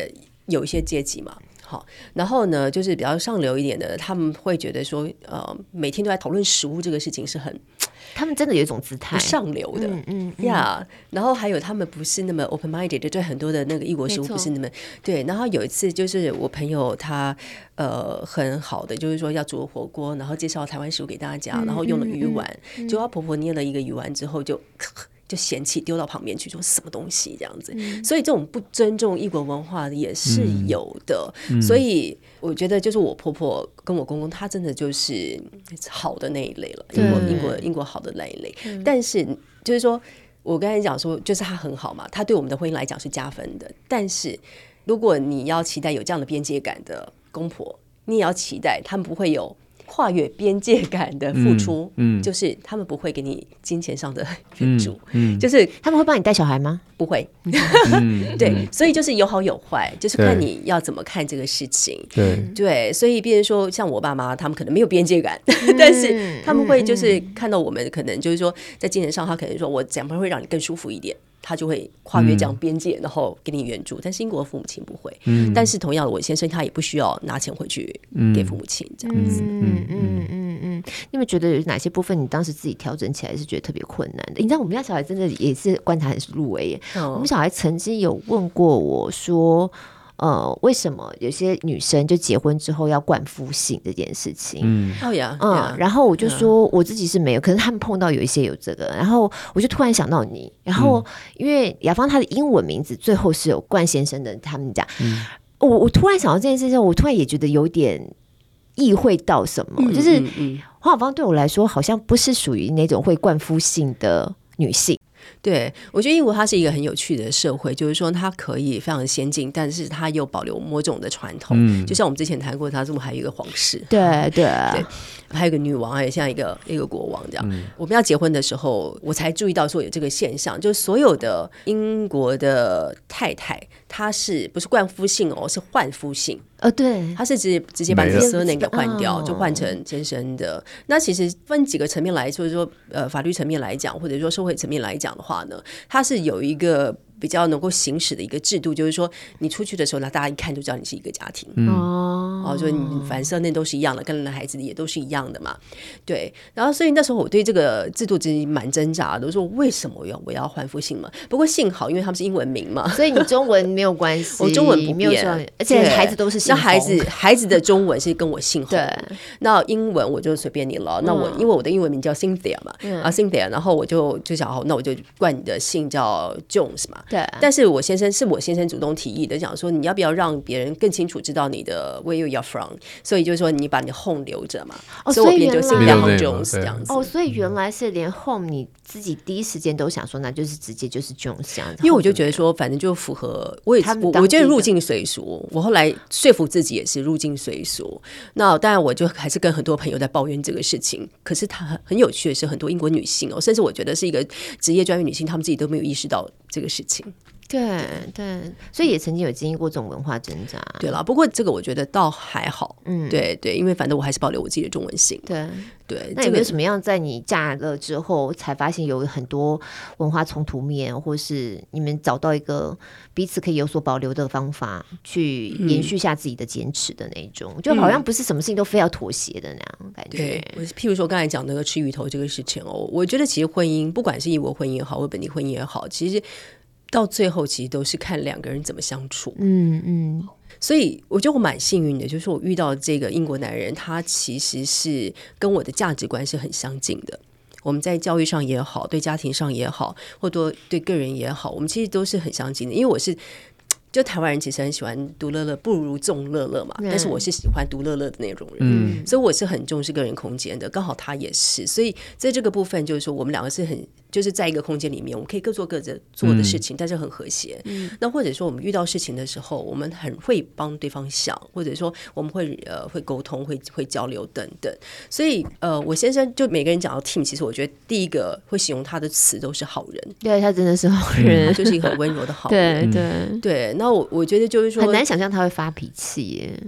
有一些阶级嘛。好，然后呢，就是比较上流一点的，他们会觉得说，呃，每天都在讨论食物这个事情是很他们真的有一种姿态，上流的，嗯呀。嗯 yeah, 然后还有他们不是那么 open minded 的，对很多的那个异国食物不是那么对。然后有一次就是我朋友他呃很好的，就是说要煮火锅，然后介绍台湾食物给大家，然后用了鱼丸，结果他婆婆捏了一个鱼丸之后就。就嫌弃丢到旁边去，说什么东西这样子，嗯、所以这种不尊重异国文化的也是有的。嗯、所以我觉得，就是我婆婆跟我公公，他真的就是好的那一类了，英国英国英国好的那一类。嗯、但是就是说，我刚才讲说，就是他很好嘛，他对我们的婚姻来讲是加分的。但是如果你要期待有这样的边界感的公婆，你也要期待他们不会有。跨越边界感的付出，嗯，嗯。就是他们不会给你金钱上的援助，嗯，嗯。就是他们会帮你带小孩吗？不会，对，所以就是有好有坏，就是看你要怎么看这个事情，对。对，所以变成说，像我爸妈，他们可能没有边界感，嗯、但是他们会就是看到我们，可能就是说在精神上，他可能说我怎么会让你更舒服一点。他就会跨越这样边界，嗯、然后给你援助。但是英国父母亲不会。嗯、但是同样的，我先生他也不需要拿钱回去给父母亲这样子。嗯嗯嗯嗯嗯。你们觉得有哪些部分你当时自己调整起来是觉得特别困难的？你知道我们家小孩真的也是观察很入微耶。哦、我们小孩曾经有问过我说。呃，为什么有些女生就结婚之后要冠夫姓这件事情？嗯，哦呀，嗯，然后我就说我自己是没有，可是他们碰到有一些有这个，然后我就突然想到你，然后因为雅芳她的英文名字最后是有冠先生的，他们讲，嗯、我我突然想到这件事情，我突然也觉得有点意会到什么，嗯、就是黄雅芳对我来说好像不是属于那种会冠夫姓的女性。对，我觉得英国它是一个很有趣的社会，就是说它可以非常先进，但是它又保留某种的传统。嗯，就像我们之前谈过，它这么还有一个皇室，对对对，还有一个女王，也像一个一个国王这样。嗯，我们要结婚的时候，我才注意到说有这个现象，就是所有的英国的太太，她是不是冠夫姓哦？是换肤性。呃，对，它是直接直接把这个 surname 给换掉，就换成先生的。那其实分几个层面来说，就是说呃，法律层面来讲，或者说社会层面来讲的话呢，它是有一个。比较能够行使的一个制度，就是说你出去的时候，那大家一看就知道你是一个家庭。哦、嗯，所以你反正那都是一样的，跟男孩子也都是一样的嘛。对，然后所以那时候我对这个制度其实蛮挣扎的，我说为什么我要我要换复姓嘛？不过幸好，因为他们是英文名嘛，所以你中文没有关系，我中文不变，而且孩子都是姓。那孩子孩子的中文是跟我姓洪，对那英文我就随便你了。那我、嗯、因为我的英文名叫 Cynthia 嘛，嗯、啊 Cynthia，然后我就就想，好，那我就冠你的姓叫 Jones 嘛。对，但是我先生是我先生主动提议的，讲说你要不要让别人更清楚知道你的 where you are from，所以就是说你把你的 home 留着嘛，哦、所以我变就是 Young Jones 这样子。哦，所以原来是连 home 你自己第一时间都想说，那就是直接就是 Jones 这样子。因为我就觉得说，反正就符合我也我我觉得入境随俗，我后来说服自己也是入境随俗。那当然我就还是跟很多朋友在抱怨这个事情，可是他很很有趣的是，很多英国女性哦，甚至我觉得是一个职业专业女性，她们自己都没有意识到这个事情。对对，所以也曾经有经历过这种文化挣扎。对了，不过这个我觉得倒还好。嗯，对对，因为反正我还是保留我自己的中文性。对对，那有没有什么样在你嫁了之后才发现有很多文化冲突面，或是你们找到一个彼此可以有所保留的方法，去延续下自己的坚持的那种？嗯、就好像不是什么事情都非要妥协的那样感觉。对，我譬如说刚才讲那个吃鱼头这个事情哦，我觉得其实婚姻，不管是异国婚姻也好，或本地婚姻也好，其实。到最后，其实都是看两个人怎么相处。嗯嗯，嗯，所以我觉得我蛮幸运的，就是我遇到这个英国男人，他其实是跟我的价值观是很相近的。我们在教育上也好，对家庭上也好，或多对个人也好，我们其实都是很相近的。因为我是。就台湾人其实很喜欢独乐乐，不如众乐乐嘛。但是我是喜欢独乐乐的那种人，嗯，所以我是很重视个人空间的。刚好他也是，所以在这个部分，就是说我们两个是很就是在一个空间里面，我们可以各做各的做的事情，但是很和谐。嗯，那或者说我们遇到事情的时候，我们很会帮对方想，或者说我们会呃会沟通，会会交流等等。所以呃，我先生就每个人讲到 team，其实我觉得第一个会形容他的词都是好人。对，他真的是好人，他就是一个很温柔的好人。对对对，那我我觉得就是说很难想象他会发脾气耶。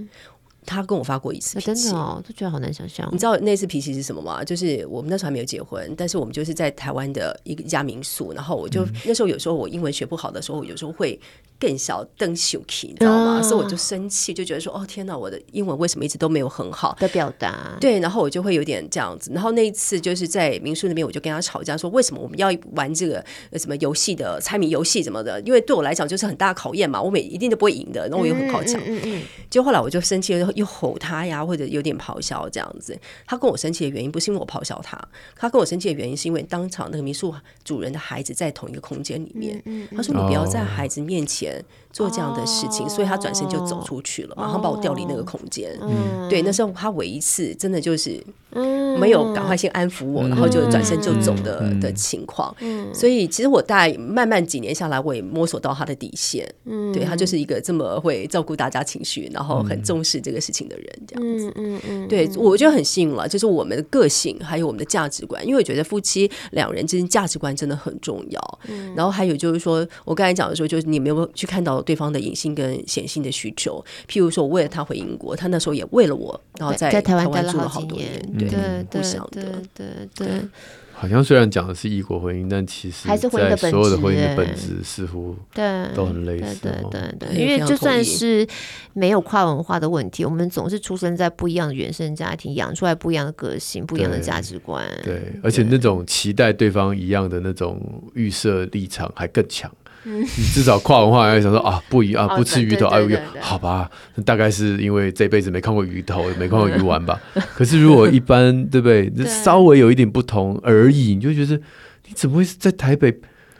他跟我发过一次脾气，真的哦，都觉得好难想象。你知道那次脾气是什么吗？就是我们那时候还没有结婚，但是我们就是在台湾的一家民宿，然后我就、嗯、那时候有时候我英文学不好的时候，我有时候会更小瞪秀气，你知道吗？哦、所以我就生气，就觉得说哦天哪，我的英文为什么一直都没有很好的表达？对，然后我就会有点这样子。然后那一次就是在民宿那边，我就跟他吵架，说为什么我们要玩这个什么游戏的猜谜游戏什么的？因为对我来讲就是很大的考验嘛，我每一定都不会赢的，然后我又很好强。嗯嗯，嗯，嗯。就后来我就生气了，又吼他呀。或者有点咆哮这样子，他跟我生气的原因不是因为我咆哮他，他跟我生气的原因是因为当场那个民宿主人的孩子在同一个空间里面，他说你不要在孩子面前做这样的事情，所以他转身就走出去了，马上把我调离那个空间。对，那时候他唯一一次真的就是没有赶快先安抚我，然后就转身就走的的情况。所以其实我大概慢慢几年下来，我也摸索到他的底线。对，他就是一个这么会照顾大家情绪，然后很重视这个事情的人，这样。嗯嗯嗯，对，我觉得很幸运了，就是我们的个性还有我们的价值观，因为我觉得夫妻两人之间价值观真的很重要。嗯，然后还有就是说，我刚才讲的时候，就是你没有去看到对方的隐性跟显性的需求。譬如说，我为了他回英国，他那时候也为了我，然后在台湾住了好多年，对，不想的，对对。好像虽然讲的是异国婚姻，但其实在所有的婚姻的本质似乎对都很类似。对对对，因为就算是没有跨文化的问题，我们总是出生在不一样的原生家庭，养出来不一样的个性、不一样的价值观。对，而且那种期待对方一样的那种预设立场还更强。你至少跨文化，要想说啊，不一啊，不吃鱼头，哎呦，好吧，大概是因为这辈子没看过鱼头，没看过鱼丸吧。可是如果一般，对不对？稍微有一点不同而已，你就觉得你怎么会是在台北？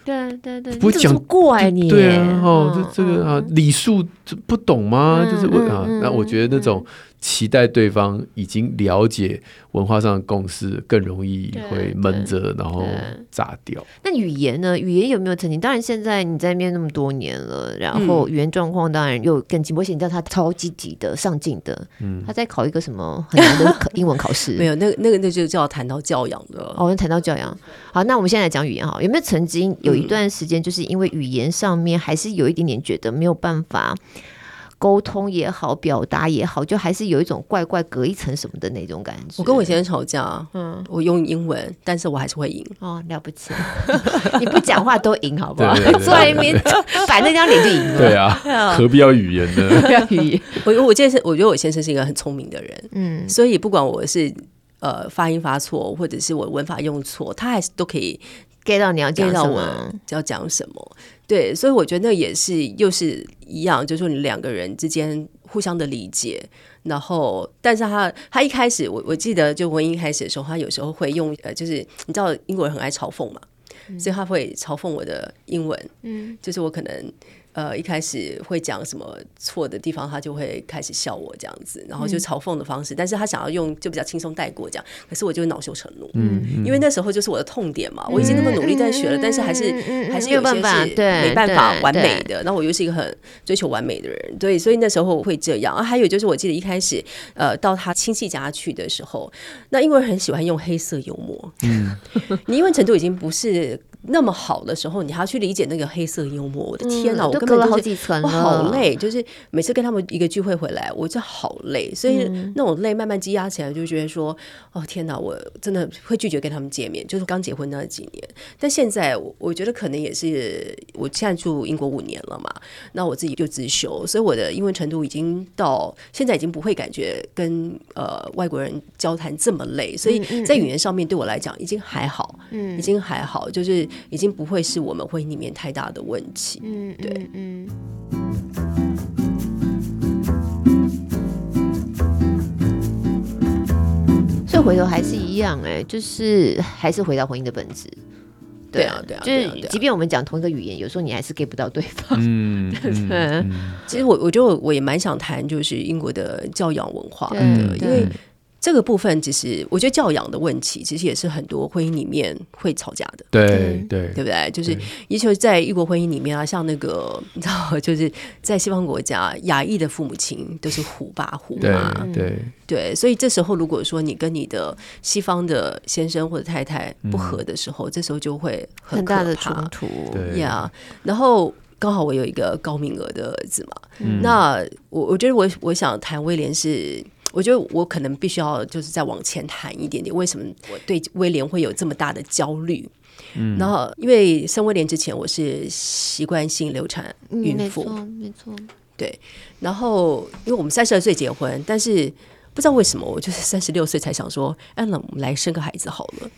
对对对，不会讲怪你？对啊，哦，这这个啊，礼数不懂吗？就是我啊，那我觉得那种。期待对方已经了解文化上的共识，更容易会闷着，然后炸掉。那语言呢？语言有没有曾经？当然，现在你在那边那么多年了，然后语言状况当然又更进步。而且你知道他超积极的、上进的，嗯，他在考一个什么很难的英文考试？没有，那个那个那就叫谈到教养的。哦，谈到教养。好，那我们现在来讲语言哈，有没有曾经有一段时间，就是因为语言上面还是有一点点觉得没有办法？沟通也好，表达也好，就还是有一种怪怪隔一层什么的那种感觉。我跟我先生吵架，嗯，我用英文，但是我还是会赢。哦，了不起！你不讲话都赢，好不好？坐在那边摆那张脸就赢了。对啊，何必要语言呢？何必要语言？我我健身，我觉得我先生是一个很聪明的人，嗯，所以不管我是呃发音发错，或者是我文法用错，他还是都可以 get 到你要 get 到我要讲什么。对，所以我觉得那也是又是一样，就是说你两个人之间互相的理解，然后，但是他他一开始，我我记得就文英开始的时候，他有时候会用呃，就是你知道英国人很爱嘲讽嘛，嗯、所以他会嘲讽我的英文，嗯，就是我可能。呃，一开始会讲什么错的地方，他就会开始笑我这样子，然后就嘲讽的方式。嗯、但是他想要用就比较轻松带过这样，可是我就会恼羞成怒，嗯，因为那时候就是我的痛点嘛。嗯、我已经那么努力在学了，嗯、但是还是、嗯、还是有些是没办法完美的。那我又是一个很追求完美的人，对，所以那时候会这样。啊，还有就是我记得一开始，呃，到他亲戚家去的时候，那因为很喜欢用黑色幽默，嗯，你因为程度已经不是。那么好的时候，你还要去理解那个黑色幽默，我的天哪！嗯、我根本就是、隔了好几层，我好累，就是每次跟他们一个聚会回来，我就好累，所以那种累慢慢积压起来，就觉得说，哦天哪，我真的会拒绝跟他们见面。就是刚结婚那几年，但现在我我觉得可能也是，我现在住英国五年了嘛，那我自己就自修，所以我的英文程度已经到现在已经不会感觉跟呃外国人交谈这么累，所以在语言上面对我来讲已经还好，嗯，已经还好，就是。已经不会是我们婚姻里面太大的问题。嗯，对，嗯。所以回头还是一样，哎，就是还是回到婚姻的本质。对啊，对啊，就是即便我们讲同一个语言，有时候你还是 get 不到对方。嗯，对。其实我我觉得我也蛮想谈，就是英国的教养文化的，因为。这个部分其实，我觉得教养的问题，其实也是很多婚姻里面会吵架的。对对，对不对？就是，尤其在异国婚姻里面啊，像那个你知道，就是在西方国家，亚裔的父母亲都是虎爸虎妈。对对，所以这时候如果说你跟你的西方的先生或者太太不和的时候，这时候就会很大的冲突。对呀，然后。刚好我有一个高名额的儿子嘛，嗯、那我我觉得我我想谈威廉是，我觉得我可能必须要就是再往前谈一点点，为什么我对威廉会有这么大的焦虑？嗯，然后因为生威廉之前我是习惯性流产孕妇，嗯、没错，没错，对。然后因为我们三十二岁结婚，但是不知道为什么我就是 三十六岁才想说，哎，那我们来生个孩子好了。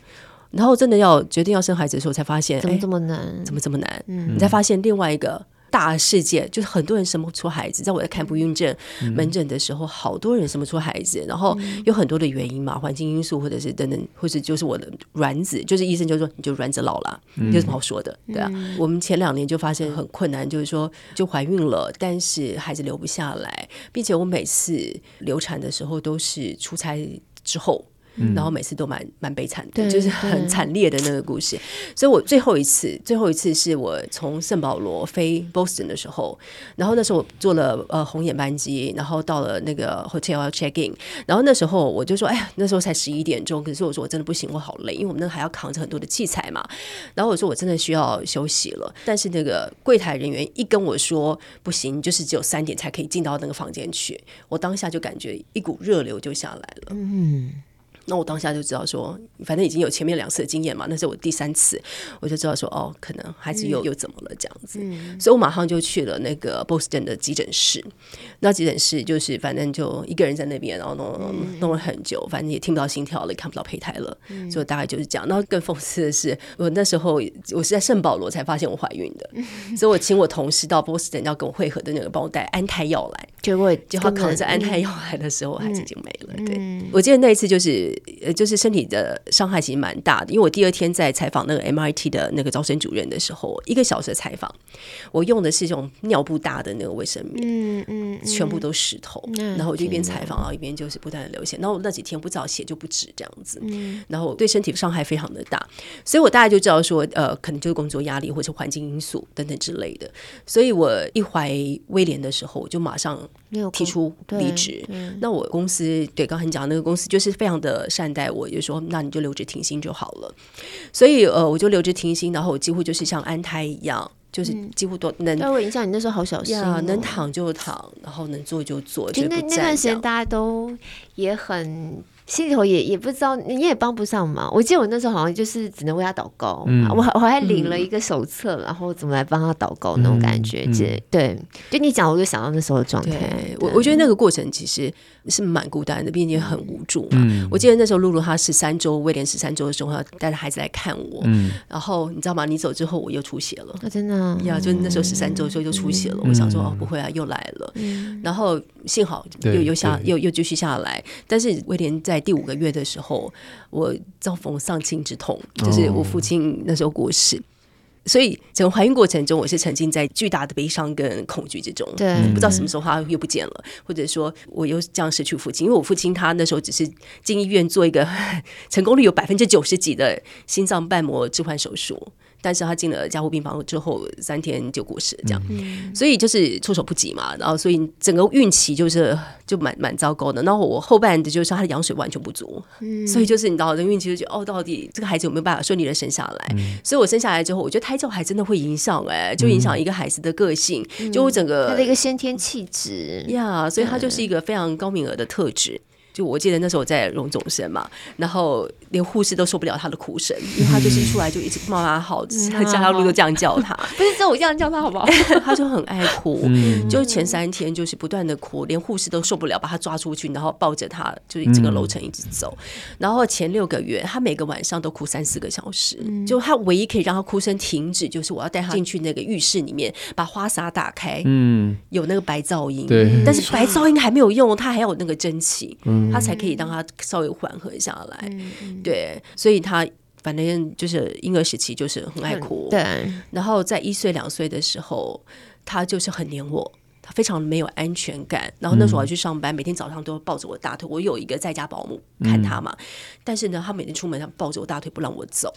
然后真的要决定要生孩子的时候，才发现怎么这么难？怎么这么难？嗯，你才发现另外一个大世界，就是很多人生不出孩子。在我在看不孕症门诊的时候，好多人生不出孩子，然后有很多的原因嘛，环境因素或者是等等，或者就是我的卵子，就是医生就说你就卵子老了，有什么好说的？对啊，我们前两年就发现很困难，就是说就怀孕了，但是孩子留不下来，并且我每次流产的时候都是出差之后。然后每次都蛮蛮悲惨的，就是很惨烈的那个故事。所以我最后一次，最后一次是我从圣保罗飞 Boston 的时候，然后那时候我坐了呃红眼班机，然后到了那个 hotel 要 check in，然后那时候我就说，哎呀，那时候才十一点钟，可是我说我真的不行，我好累，因为我们那还要扛着很多的器材嘛。然后我说我真的需要休息了，但是那个柜台人员一跟我说不行，就是只有三点才可以进到那个房间去，我当下就感觉一股热流就下来了。嗯。那我当下就知道说，反正已经有前面两次的经验嘛，那是我第三次，我就知道说，哦，可能孩子又、嗯、又怎么了这样子，嗯、所以我马上就去了那个 Boston 的急诊室。那急诊室就是反正就一个人在那边，然后弄弄，弄了很久，反正也听不到心跳了，也看不到胚胎了，嗯、所以大概就是这样。然后更讽刺的是，我那时候我是在圣保罗才发现我怀孕的，嗯、所以我请我同事到 Boston 要跟我会合的那个帮我带安胎药来，结果就他扛着安胎药来的时候，孩子已经没了。对，嗯、我记得那一次就是。呃，就是身体的伤害其实蛮大的，因为我第二天在采访那个 MIT 的那个招生主任的时候，一个小时的采访，我用的是这种尿布大的那个卫生棉，嗯嗯，全部都湿透，然后我就一边采访，然后一边就是不断的流血，然后我那几天不知道血就不止这样子，然后对身体伤害非常的大，所以我大概就知道说，呃，可能就是工作压力或者环境因素等等之类的，所以我一怀威廉的时候，我就马上提出离职，那我公司对刚才你讲的那个公司就是非常的善待我，就说那你就留职停薪就好了。所以呃，我就留职停薪，然后我几乎就是像安胎一样，就是几乎都能。那我印象你那时候好小心啊，能躺就躺，然后能坐就坐。就那那段时间大家都也很。心里头也也不知道，你也帮不上忙。我记得我那时候好像就是只能为他祷告，嗯、我还我还领了一个手册，嗯、然后怎么来帮他祷告那种感觉。这、嗯、对，就你讲，我就想到那时候的状态。我我觉得那个过程其实是蛮孤单的，毕竟很无助嘛。嗯、我记得那时候露露她十三周，威廉十三周的时候，她带着孩子来看我。嗯、然后你知道吗？你走之后，我又出血了。啊、真的呀，就那时候十三周的时候就出血了。嗯、我想说哦，不会啊，又来了。嗯、然后幸好又又下又又继续下来，但是威廉在第五个月的时候，我遭逢丧亲之痛，就是我父亲那时候过世，所以整个怀孕过程中，我是沉浸在巨大的悲伤跟恐惧之中。对，不知道什么时候他又不见了，或者说我又这样失去父亲。因为我父亲他那时候只是进医院做一个成功率有百分之九十几的心脏瓣膜置换手术。但是他进了加护病房之后，三天就过世了，这样，嗯、所以就是措手不及嘛。然后，所以整个孕期就是就蛮蛮糟糕的。然后我后半的就是他的羊水完全不足，嗯、所以就是你知道，这孕期就觉得哦，到底这个孩子有没有办法顺利的生下来？嗯、所以我生下来之后，我觉得胎教还真的会影响哎、欸，就影响一个孩子的个性，嗯、就我整个他的一个先天气质呀，yeah, 所以他就是一个非常高敏儿的特质。就我记得那时候我在荣总生嘛，然后连护士都受不了他的哭声，因为他就是出来就一直妈妈好，家家路都这样叫他，不是只有我这样叫他好不好？他就很爱哭，就前三天就是不断的哭，连护士都受不了，把他抓出去，然后抱着他，就是整个楼层一直走。然后前六个月，他每个晚上都哭三四个小时，就他唯一可以让他哭声停止，就是我要带他进去那个浴室里面，把花洒打开，嗯，有那个白噪音，对，但是白噪音还没有用，他还有那个蒸汽，嗯。他才可以让他稍微缓和下来，嗯、对，所以他反正就是婴儿时期就是很爱哭，对。然后在一岁两岁的时候，他就是很黏我，他非常没有安全感。然后那时候我要去上班，嗯、每天早上都抱着我大腿。我有一个在家保姆看他嘛，嗯、但是呢，他每天出门他抱着我大腿不让我走。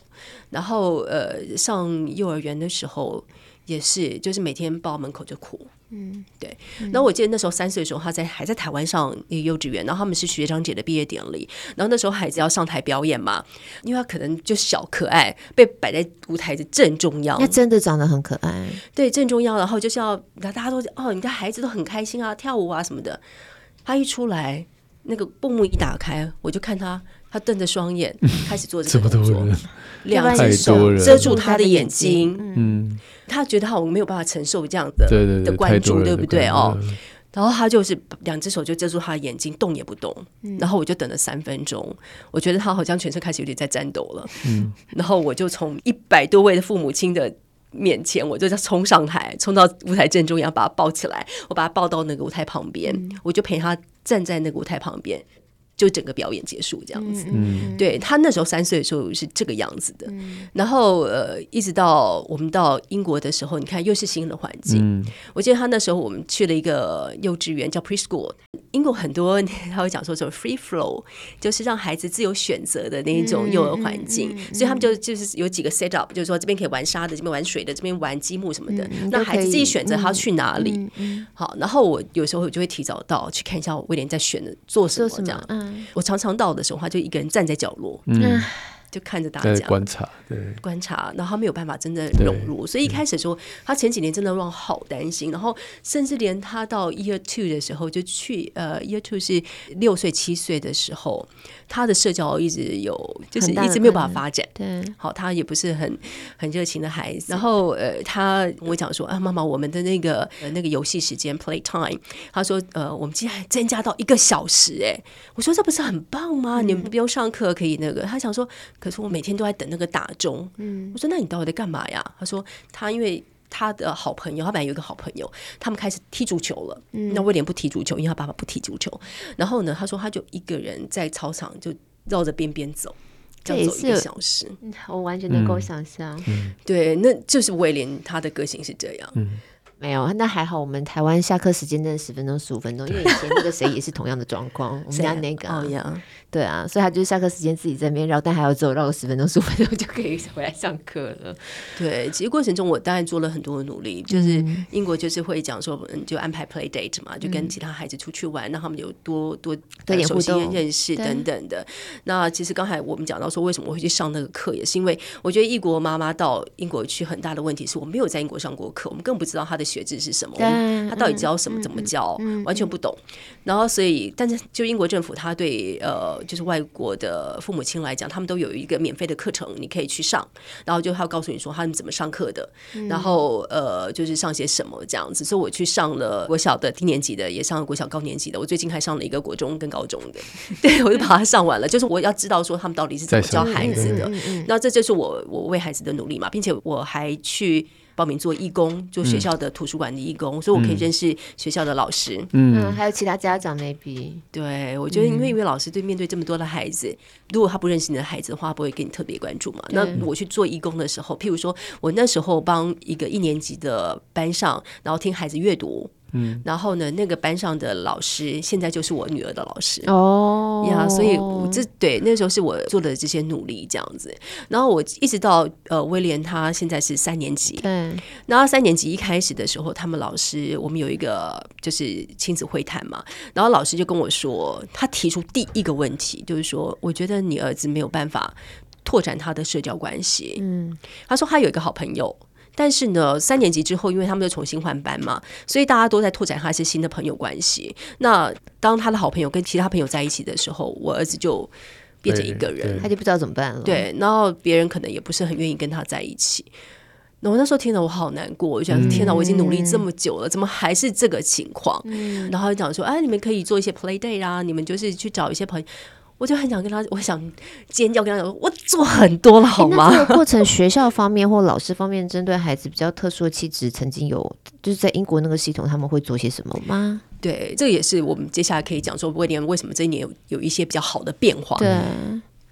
然后呃，上幼儿园的时候。也是，就是每天抱门口就哭。嗯，对。然后我记得那时候三岁的时候，他在还在台湾上那个幼稚园，然后他们是学长姐的毕业典礼，然后那时候孩子要上台表演嘛，因为他可能就小可爱，被摆在舞台的正中央。那真的长得很可爱，对，正中央，然后就是要，大家都哦，你的孩子都很开心啊，跳舞啊什么的。他一出来，那个布幕一打开，我就看他。他瞪着双眼 开始做这个动作，两只手遮住他的眼睛。嗯，他觉得他我没有办法承受这样的对对对的关注，对不对哦？然后他就是两只手就遮住他的眼睛，动也不动。然后我就等了三分钟，我觉得他好像全身开始有点在颤抖了。嗯，然后我就从一百多位的父母亲的面前，我就在冲上台，冲到舞台正中央，把他抱起来，我把他抱到那个舞台旁边，我就陪他站在那个舞台旁边。就整个表演结束这样子，嗯、对他那时候三岁的时候是这个样子的，嗯、然后呃，一直到我们到英国的时候，你看又是新的环境。嗯、我记得他那时候我们去了一个幼稚园叫 preschool，英国很多他会讲说什么 free flow，就是让孩子自由选择的那一种幼儿环境，所以他们就就是有几个 set up，就是说这边可以玩沙的，这边玩水的，这边玩积木什么的，让、嗯、孩子自己选择他要去哪里。好，然后我有时候我就会提早到去看一下威廉在选的做什么这样。嗯我常常到的时候，他就一个人站在角落，嗯，就看着大家观察，对，观察，然后他没有办法真的融入，所以一开始说他前几年真的让我好担心，然后甚至连他到 year two 的时候，就去呃 year two 是六岁七岁的时候。他的社交一直有，就是一直没有办法发展。对，好，他也不是很很热情的孩子。然后，呃，他跟我讲说啊，妈妈，我们的那个那个游戏时间 play time，他说，呃，我们竟然增加到一个小时，哎，我说这不是很棒吗？你们不用上课可以那个。他想说，可是我每天都在等那个打钟。嗯，我说那你到底在干嘛呀？他说他因为他的好朋友，他本来有一个好朋友，他们开始踢足球了。嗯，那威廉不踢足球，因为他爸爸不踢足球。然后呢，他说他就一个人在操场就绕着边边走，这样走一个小时，我完全能够想象。嗯，对，那就是威廉他的个性是这样。嗯。没有，那还好。我们台湾下课时间真的十分钟、十五分钟，因为以前那个谁也是同样的状况。我们家那个，哦，对啊，所以他就是下课时间自己在那边绕，但还要走绕个十分钟、十五分钟就可以回来上课了。对，其实过程中我当然做了很多的努力，就是英国就是会讲说，嗯就安排 play date 嘛，就跟其他孩子出去玩，让他们有多多熟悉、认识等等的。那其实刚才我们讲到说，为什么我会去上那个课，也是因为我觉得异国妈妈到英国去很大的问题是我没有在英国上过课，我们更不知道他的。学制是什么？他到底教什么？怎么教？完全不懂。然后，所以，但是，就英国政府，他对呃，就是外国的父母亲来讲，他们都有一个免费的课程，你可以去上。然后，就他告诉你说他们怎么上课的。然后，呃，就是上些什么这样子。所以，我去上了国小的低年级的，也上了国小高年级的。我最近还上了一个国中跟高中的。对，我就把它上完了。就是我要知道说他们到底是怎么教孩子的。那这就是我我为孩子的努力嘛，并且我还去。报名做义工，做学校的图书馆的义工，嗯、所以我可以认识学校的老师，嗯，嗯，还有其他家长 maybe。对，我觉得因为一位老师对面对这么多的孩子，嗯、如果他不认识你的孩子的话，不会给你特别关注嘛。那我去做义工的时候，譬如说我那时候帮一个一年级的班上，然后听孩子阅读。嗯，然后呢，那个班上的老师现在就是我女儿的老师。哦。呀，所以这对那时候是我做的这些努力这样子。然后我一直到呃威廉他现在是三年级，对，然后三年级一开始的时候，他们老师我们有一个就是亲子会谈嘛，然后老师就跟我说，他提出第一个问题就是说，我觉得你儿子没有办法拓展他的社交关系。嗯，他说他有一个好朋友。但是呢，三年级之后，因为他们又重新换班嘛，所以大家都在拓展他一些新的朋友关系。那当他的好朋友跟其他朋友在一起的时候，我儿子就变成一个人，他就不知道怎么办了。对，然后别人可能也不是很愿意跟他在一起。那我那时候听了，我好难过，我就想：天哪，我已经努力这么久了，怎么还是这个情况？嗯，然后讲说：哎，你们可以做一些 play day 啊，你们就是去找一些朋友。我就很想跟他，我想尖叫跟他讲，我做很多了，好吗？这个过程，学校方面或老师方面，针对孩子比较特殊的气质，曾经有就是在英国那个系统，他们会做些什么吗？对，这个也是我们接下来可以讲说，威廉为什么这一年有有一些比较好的变化。对，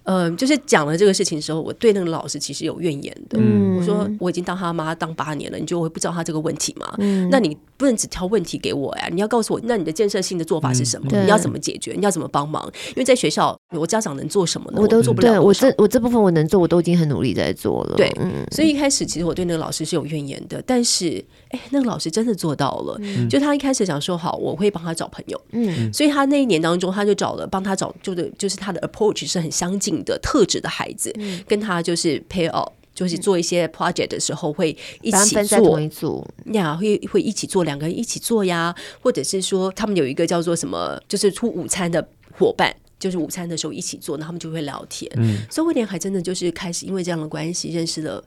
嗯，就是讲了这个事情的时候，我对那个老师其实有怨言的。嗯，我说我已经当他妈当八年了，你就会不知道他这个问题吗？嗯，那你不能只挑问题给我呀，你要告诉我，那你的建设性的做法是什么？嗯、你要怎么解决？你要怎么帮忙？因为在学校，我家长能做什么呢？我都做不了。我这我这部分我能做，我都已经很努力在做了。对，嗯、所以一开始其实我对那个老师是有怨言的，但是哎，那个老师真的做到了。嗯、就他一开始想说好，我会帮他找朋友。嗯，所以他那一年当中，他就找了帮他找，就是就是他的 approach 是很相近的特质的孩子，嗯、跟他就是 pair up。就是做一些 project 的时候会一起做，同一组呀，会会一起做，两个人一起做呀，或者是说他们有一个叫做什么，就是出午餐的伙伴，就是午餐的时候一起做，那他们就会聊天。嗯，所以威廉还真的就是开始因为这样的关系认识了。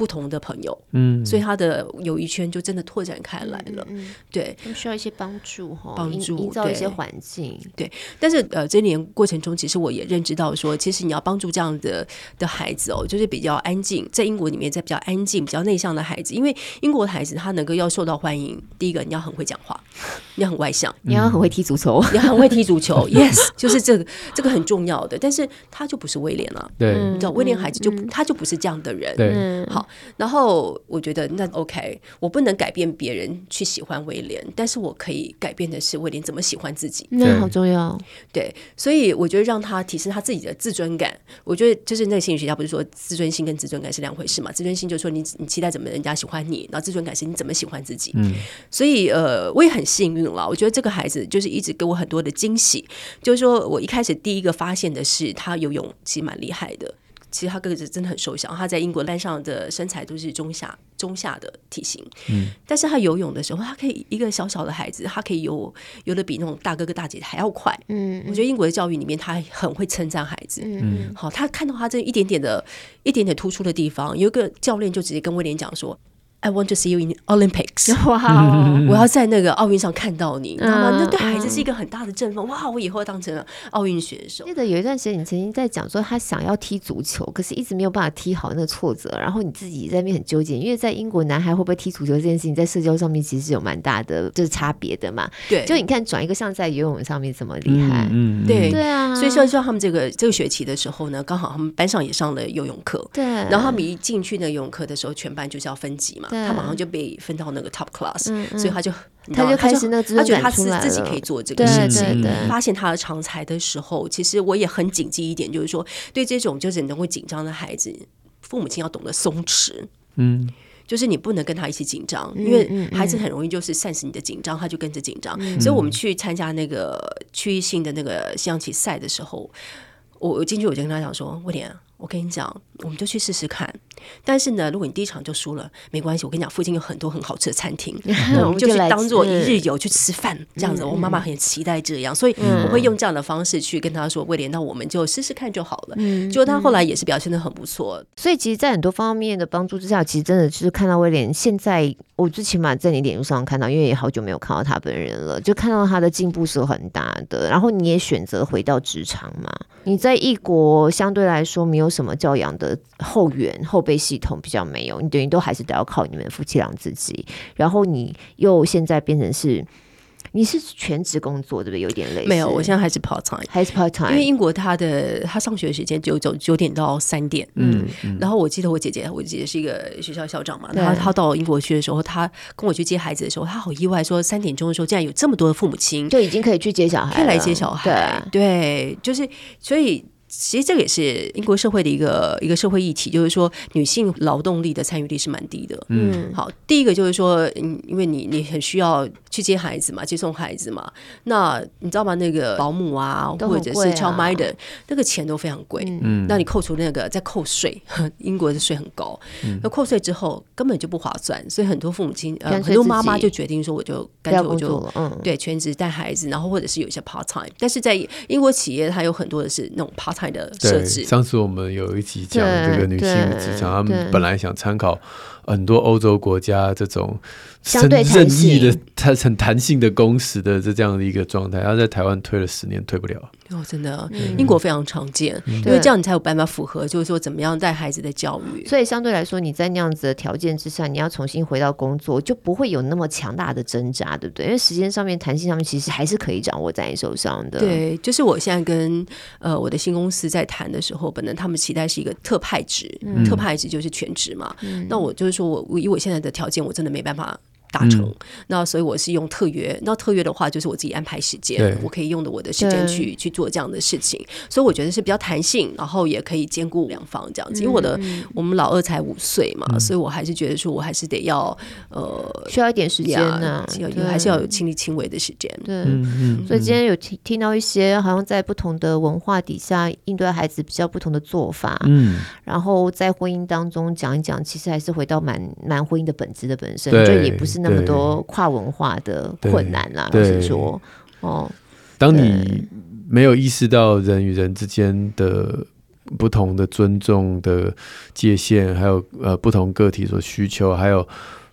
不同的朋友，嗯，所以他的友谊圈就真的拓展开来了。嗯，对，他们需要一些帮助哈，帮助营造一些环境。对，但是呃，这年过程中，其实我也认知到说，其实你要帮助这样的的孩子哦，就是比较安静，在英国里面，在比较安静、比较内向的孩子，因为英国的孩子他能够要受到欢迎，第一个你要很会讲话，你要很外向，你要很会踢足球，你要很会踢足球。Yes，就是这个这个很重要的。但是他就不是威廉了，对，你知道威廉孩子就他就不是这样的人。对，好。然后我觉得那 OK，我不能改变别人去喜欢威廉，但是我可以改变的是威廉怎么喜欢自己，那好重要。对，所以我觉得让他提升他自己的自尊感，我觉得就是那个心理学家不是说自尊心跟自尊感是两回事嘛？自尊心就是说你你期待怎么人家喜欢你，然后自尊感是你怎么喜欢自己。嗯，所以呃，我也很幸运了，我觉得这个孩子就是一直给我很多的惊喜，就是说我一开始第一个发现的是他游泳其实蛮厉害的。其实他个子真的很瘦小，他在英国班上的身材都是中下中下的体型。嗯，但是他游泳的时候，他可以一个小小的孩子，他可以游游的比那种大哥哥大姐姐还要快。嗯，我觉得英国的教育里面，他很会称赞孩子。嗯，好，他看到他这一点点的一点点突出的地方，有一个教练就直接跟威廉讲说。I want to see you in Olympics。哇，我要在那个奥运上看到你，知道吗？那对孩子是一个很大的振奋。哇，我以后要当成奥运选手。记得有一段时间，你曾经在讲说他想要踢足球，可是一直没有办法踢好，那个挫折。然后你自己在那边很纠结，因为在英国，男孩会不会踢足球这件事情，在社交上面其实有蛮大的就是差别的嘛。对，就你看转一个像在游泳上面这么厉害，嗯，对对啊。所以说，说他们这个这个学期的时候呢，刚好他们班上也上了游泳课。对。然后他们一进去那游泳课的时候，全班就是要分级嘛，他马上就被。分到那个 top class，嗯嗯，所以他就他就开始那他觉得他自自己可以做这个事情。发现他的长才的时候，其实我也很谨记一点，就是说对这种就是能够紧张的孩子，父母亲要懂得松弛。嗯，就是你不能跟他一起紧张，因为孩子很容易就是 sense 你的紧张，他就跟着紧张。嗯、所以我们去参加那个区域性的那个象棋赛的时候，我我进去我就跟他讲说，威廉，我跟你讲，我们就去试试看。但是呢，如果你第一场就输了，没关系。我跟你讲，附近有很多很好吃的餐厅，我们就去当做一日游去吃饭，这样子。我妈妈很期待这样，所以我会用这样的方式去跟她说：“威廉，那我们就试试看就好了。”结果他后来也是表现的很不错。所以其实，在很多方面的帮助之下，其实真的就是看到威廉现在，我最起码在你脸书上看到，因为也好久没有看到他本人了，就看到他的进步是很大的。然后你也选择回到职场嘛？你在异国相对来说没有什么教养的后援后备系统比较没有，你等于都还是得要靠你们夫妻俩自己。然后你又现在变成是。你是全职工作对不对？有点累。没有，我现在还是 part time，还是 part time。因为英国他的他上学的时间只有九九点到三点，嗯，嗯，然后我记得我姐姐，我姐姐是一个学校校长嘛，然后她到英国去的时候，她跟我去接孩子的时候，她好意外，说三点钟的时候竟然有这么多的父母亲就已经可以去接小孩，可以来接小孩，对，对，就是所以。其实这个也是英国社会的一个一个社会议题，就是说女性劳动力的参与率是蛮低的。嗯，好，第一个就是说，嗯，因为你你很需要去接孩子嘛，接送孩子嘛，那你知道吗？那个保姆啊，或者是 childminder，那个钱都非常贵。嗯，那你扣除那个再扣税，英国的税很高，那扣税之后根本就不划算，所以很多父母亲呃很多妈妈就决定说，我就干脆我就嗯对全职带孩子，然后或者是有一些 part time，但是在英国企业它有很多的是那种 part。的设置。上次我们有一集讲这个女性职场，他们本来想参考很多欧洲国家这种。相对任意的，它很弹性的工时的这这样的一个状态，然后在台湾推了十年，推不了。哦，真的，英国非常常见，嗯、因为这样你才有办法符合，就是说怎么样带孩子的教育。所以相对来说，你在那样子的条件之下，你要重新回到工作，就不会有那么强大的挣扎，对不对？因为时间上面、弹性上面，其实还是可以掌握在你手上的。对，就是我现在跟呃我的新公司在谈的时候，本来他们期待是一个特派职，嗯、特派职就是全职嘛。嗯、那我就是说我以我现在的条件，我真的没办法。大成，嗯、那所以我是用特约。那特约的话，就是我自己安排时间，我可以用的我的时间去去做这样的事情。所以我觉得是比较弹性，然后也可以兼顾两方这样子。因为我的、嗯、我们老二才五岁嘛、嗯，所以我还是觉得说我还是得要呃需要一点时间呢，要还是要有亲力亲为的时间。对，嗯、所以今天有听听到一些好像在不同的文化底下应对孩子比较不同的做法。嗯，然后在婚姻当中讲一讲，其实还是回到蛮蛮婚姻的本质的本身，就也不是。那么多跨文化的困难啦，老实说，哦，当你没有意识到人与人之间的不同的尊重的界限，还有呃不同个体所需求，还有。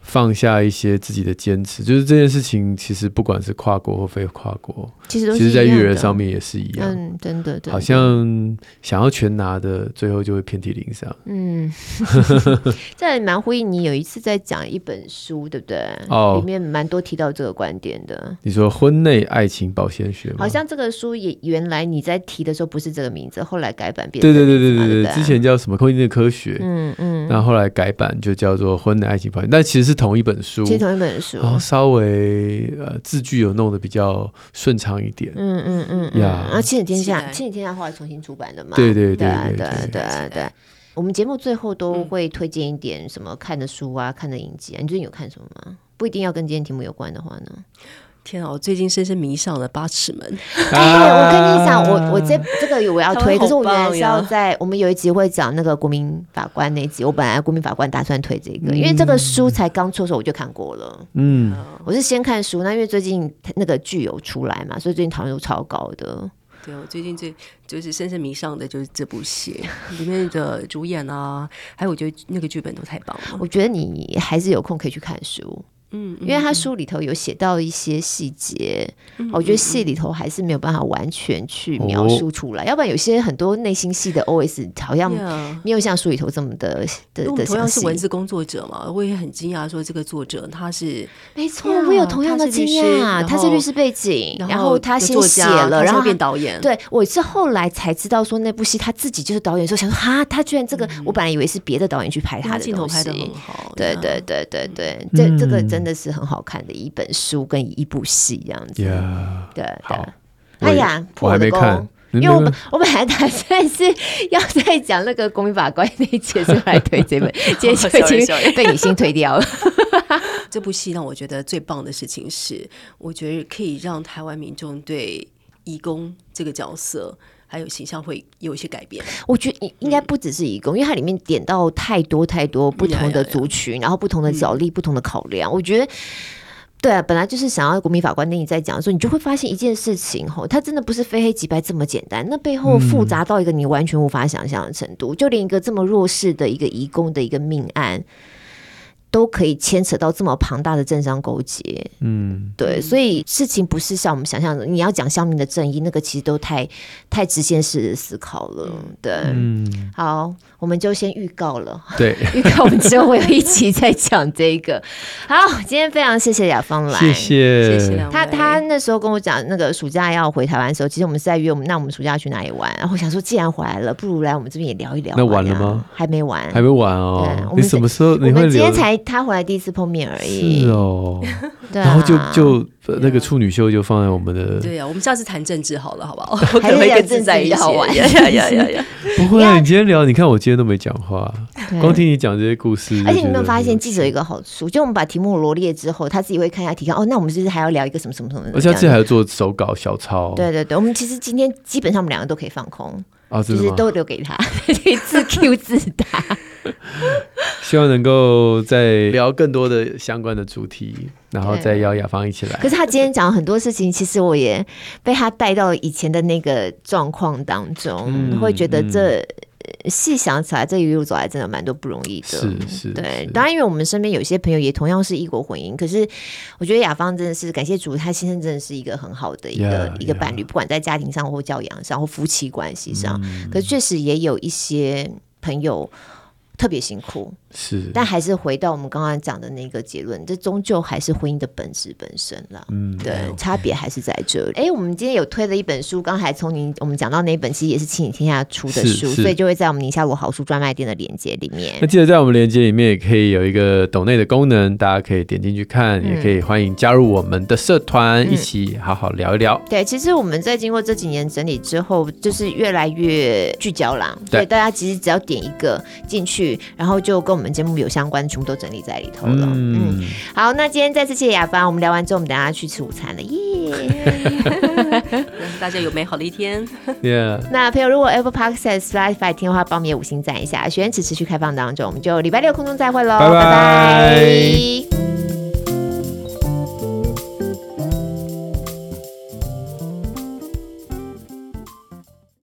放下一些自己的坚持，就是这件事情，其实不管是跨国或非跨国，其实其实在育儿上面也是一样。嗯，真的，好像想要全拿的，最后就会遍体鳞伤。嗯，这蛮呼应你有一次在讲一本书，对不对？哦，里面蛮多提到这个观点的。你说婚内爱情保鲜学吗？好像这个书也原来你在提的时候不是这个名字，后来改版变。对对对对对对，对，之前叫什么婚姻的科学？嗯嗯，然后后来改版就叫做婚内爱情保鲜，但其实是。同一本书，其实同一本书，然后稍微呃字句有弄得比较顺畅一点，嗯嗯嗯呀。然后《千里天下》，《千里天下》后来重新出版的嘛？对对对对对对对，对。我们节目最后都会推荐一点什么看的书啊，看的影集啊。你最近有看什么吗？不一定要跟今天题目有关的话呢？天啊！我最近深深迷上了《八尺门》。哎、欸，我跟你讲，我我这这个我要推，可是我原来是要在我们有一集会讲那个国民法官那一集，我本来国民法官打算推这个，因为这个书才刚出的时候我就看过了。嗯，我是先看书，那因为最近那个剧有出来嘛，所以最近讨论度超高的。对，我最近最就是深深迷上的就是这部戏 里面的主演啊，还有我觉得那个剧本都太棒了。我觉得你还是有空可以去看书。嗯，因为他书里头有写到一些细节，嗯，我觉得戏里头还是没有办法完全去描述出来，嗯，要不然有些很多内心戏的 OS 好像没有像书里头这么的的的。同样是文字工作者嘛，我也很惊讶，说这个作者他是没错，我有同样的惊讶，他是律师背景，然后他先写了，然后变导演。对，我是后来才知道说那部戏他自己就是导演，说想说哈，他居然这个，嗯，我本来以为是别的导演去拍他的东西，镜头拍得很好。对对对对对，这，嗯，这个真的是很好看的一本书跟一部戏这样子。Yeah, 对好，哎呀，我还没看，因为我们我本来打算是 要再讲那个公民法官那一节，就来推这本，今天就已经被你先推掉了。这部戏让我觉得最棒的事情是，我觉得可以让台湾民众对义工这个角色。还有形象会有一些改变，我觉得应该不只是移工，嗯，因为它里面点到太多太多不同的族群，然后不同的角力，嗯，不同的考量。我觉得，对啊，本来就是想要国民法官跟你在讲的时候，你就会发现一件事情，吼，它真的不是非黑即白这么简单，那背后复杂到一个你完全无法想象的程度，嗯，就连一个这么弱势的一个移工的一个命案。都可以牵扯到这么庞大的政商勾结，嗯，对，所以事情不是像我们想象的，你要讲乡民的正义，那个其实都太太直线式的思考了，对，嗯，好，我们就先预告了，对，预告我们之后会有一期再讲这个。好，今天非常谢谢雅芳来，谢谢，谢谢他。他那时候跟我讲，那个暑假要回台湾的时候，其实我们是在约我们，那我们暑假要去哪里玩？然后我想说，既然回来了，不如来我们这边也聊一聊。那完了吗？还没完，还没完哦。你什么时候？你会我们今天才。他回来第一次碰面而已，是哦，对啊、然后就就那个处女秀就放在我们的，对啊，我们下次谈政治好了，好不好？还是聊政治好玩呀呀呀呀呀！不会啊，你今天聊，你看我今天都没讲话，光听你讲这些故事。而且你有没有发现记者有一个好处，就我们把题目罗列之后，他自己会看一下提纲。哦，那我们是不是还要聊一个什么什么什么？而且自己还要做手稿小抄。对对对，我们其实今天基本上我们两个都可以放空啊，就是都留给他，自 Q 自答。希望能够再聊更多的相关的主题，然后再邀雅芳一起来。可是他今天讲很多事情，其实我也被他带到以前的那个状况当中，嗯、会觉得这细、嗯、想起来，这一路走来真的蛮多不容易的。是是，对。当然，因为我们身边有些朋友也同样是异国婚姻，可是我觉得雅芳真的是感谢主，他先生真的是一个很好的一个一个伴侣，不管在家庭上或教养上或夫妻关系上。嗯、可是确实也有一些朋友。特别辛苦。是，但还是回到我们刚刚讲的那个结论，这终究还是婚姻的本质本身了。嗯，对，嗯、差别还是在这里。哎、欸，我们今天有推了一本书，刚才从您我们讲到那一本，其实也是亲子天下出的书，所以就会在我们宁夏罗好书专卖店的链接里面。那记得在我们链接里面也可以有一个抖内的功能，大家可以点进去看，嗯、也可以欢迎加入我们的社团，嗯、一起好好聊一聊。对，其实我们在经过这几年整理之后，就是越来越聚焦了。对，大家其实只要点一个进去，然后就跟我们节目有相关。全部都整理在里头了。嗯，嗯，好，那今天再次谢谢雅芳，我们聊完之后，我们等下去吃午餐了，耶、yeah! 大家有美好的一天。Yeah. 那朋友，如果 Apple Podcast Spotify 听的话，帮我们也五星赞一下。学员池持续开放当中，我们就礼拜六空中再会喽，拜拜。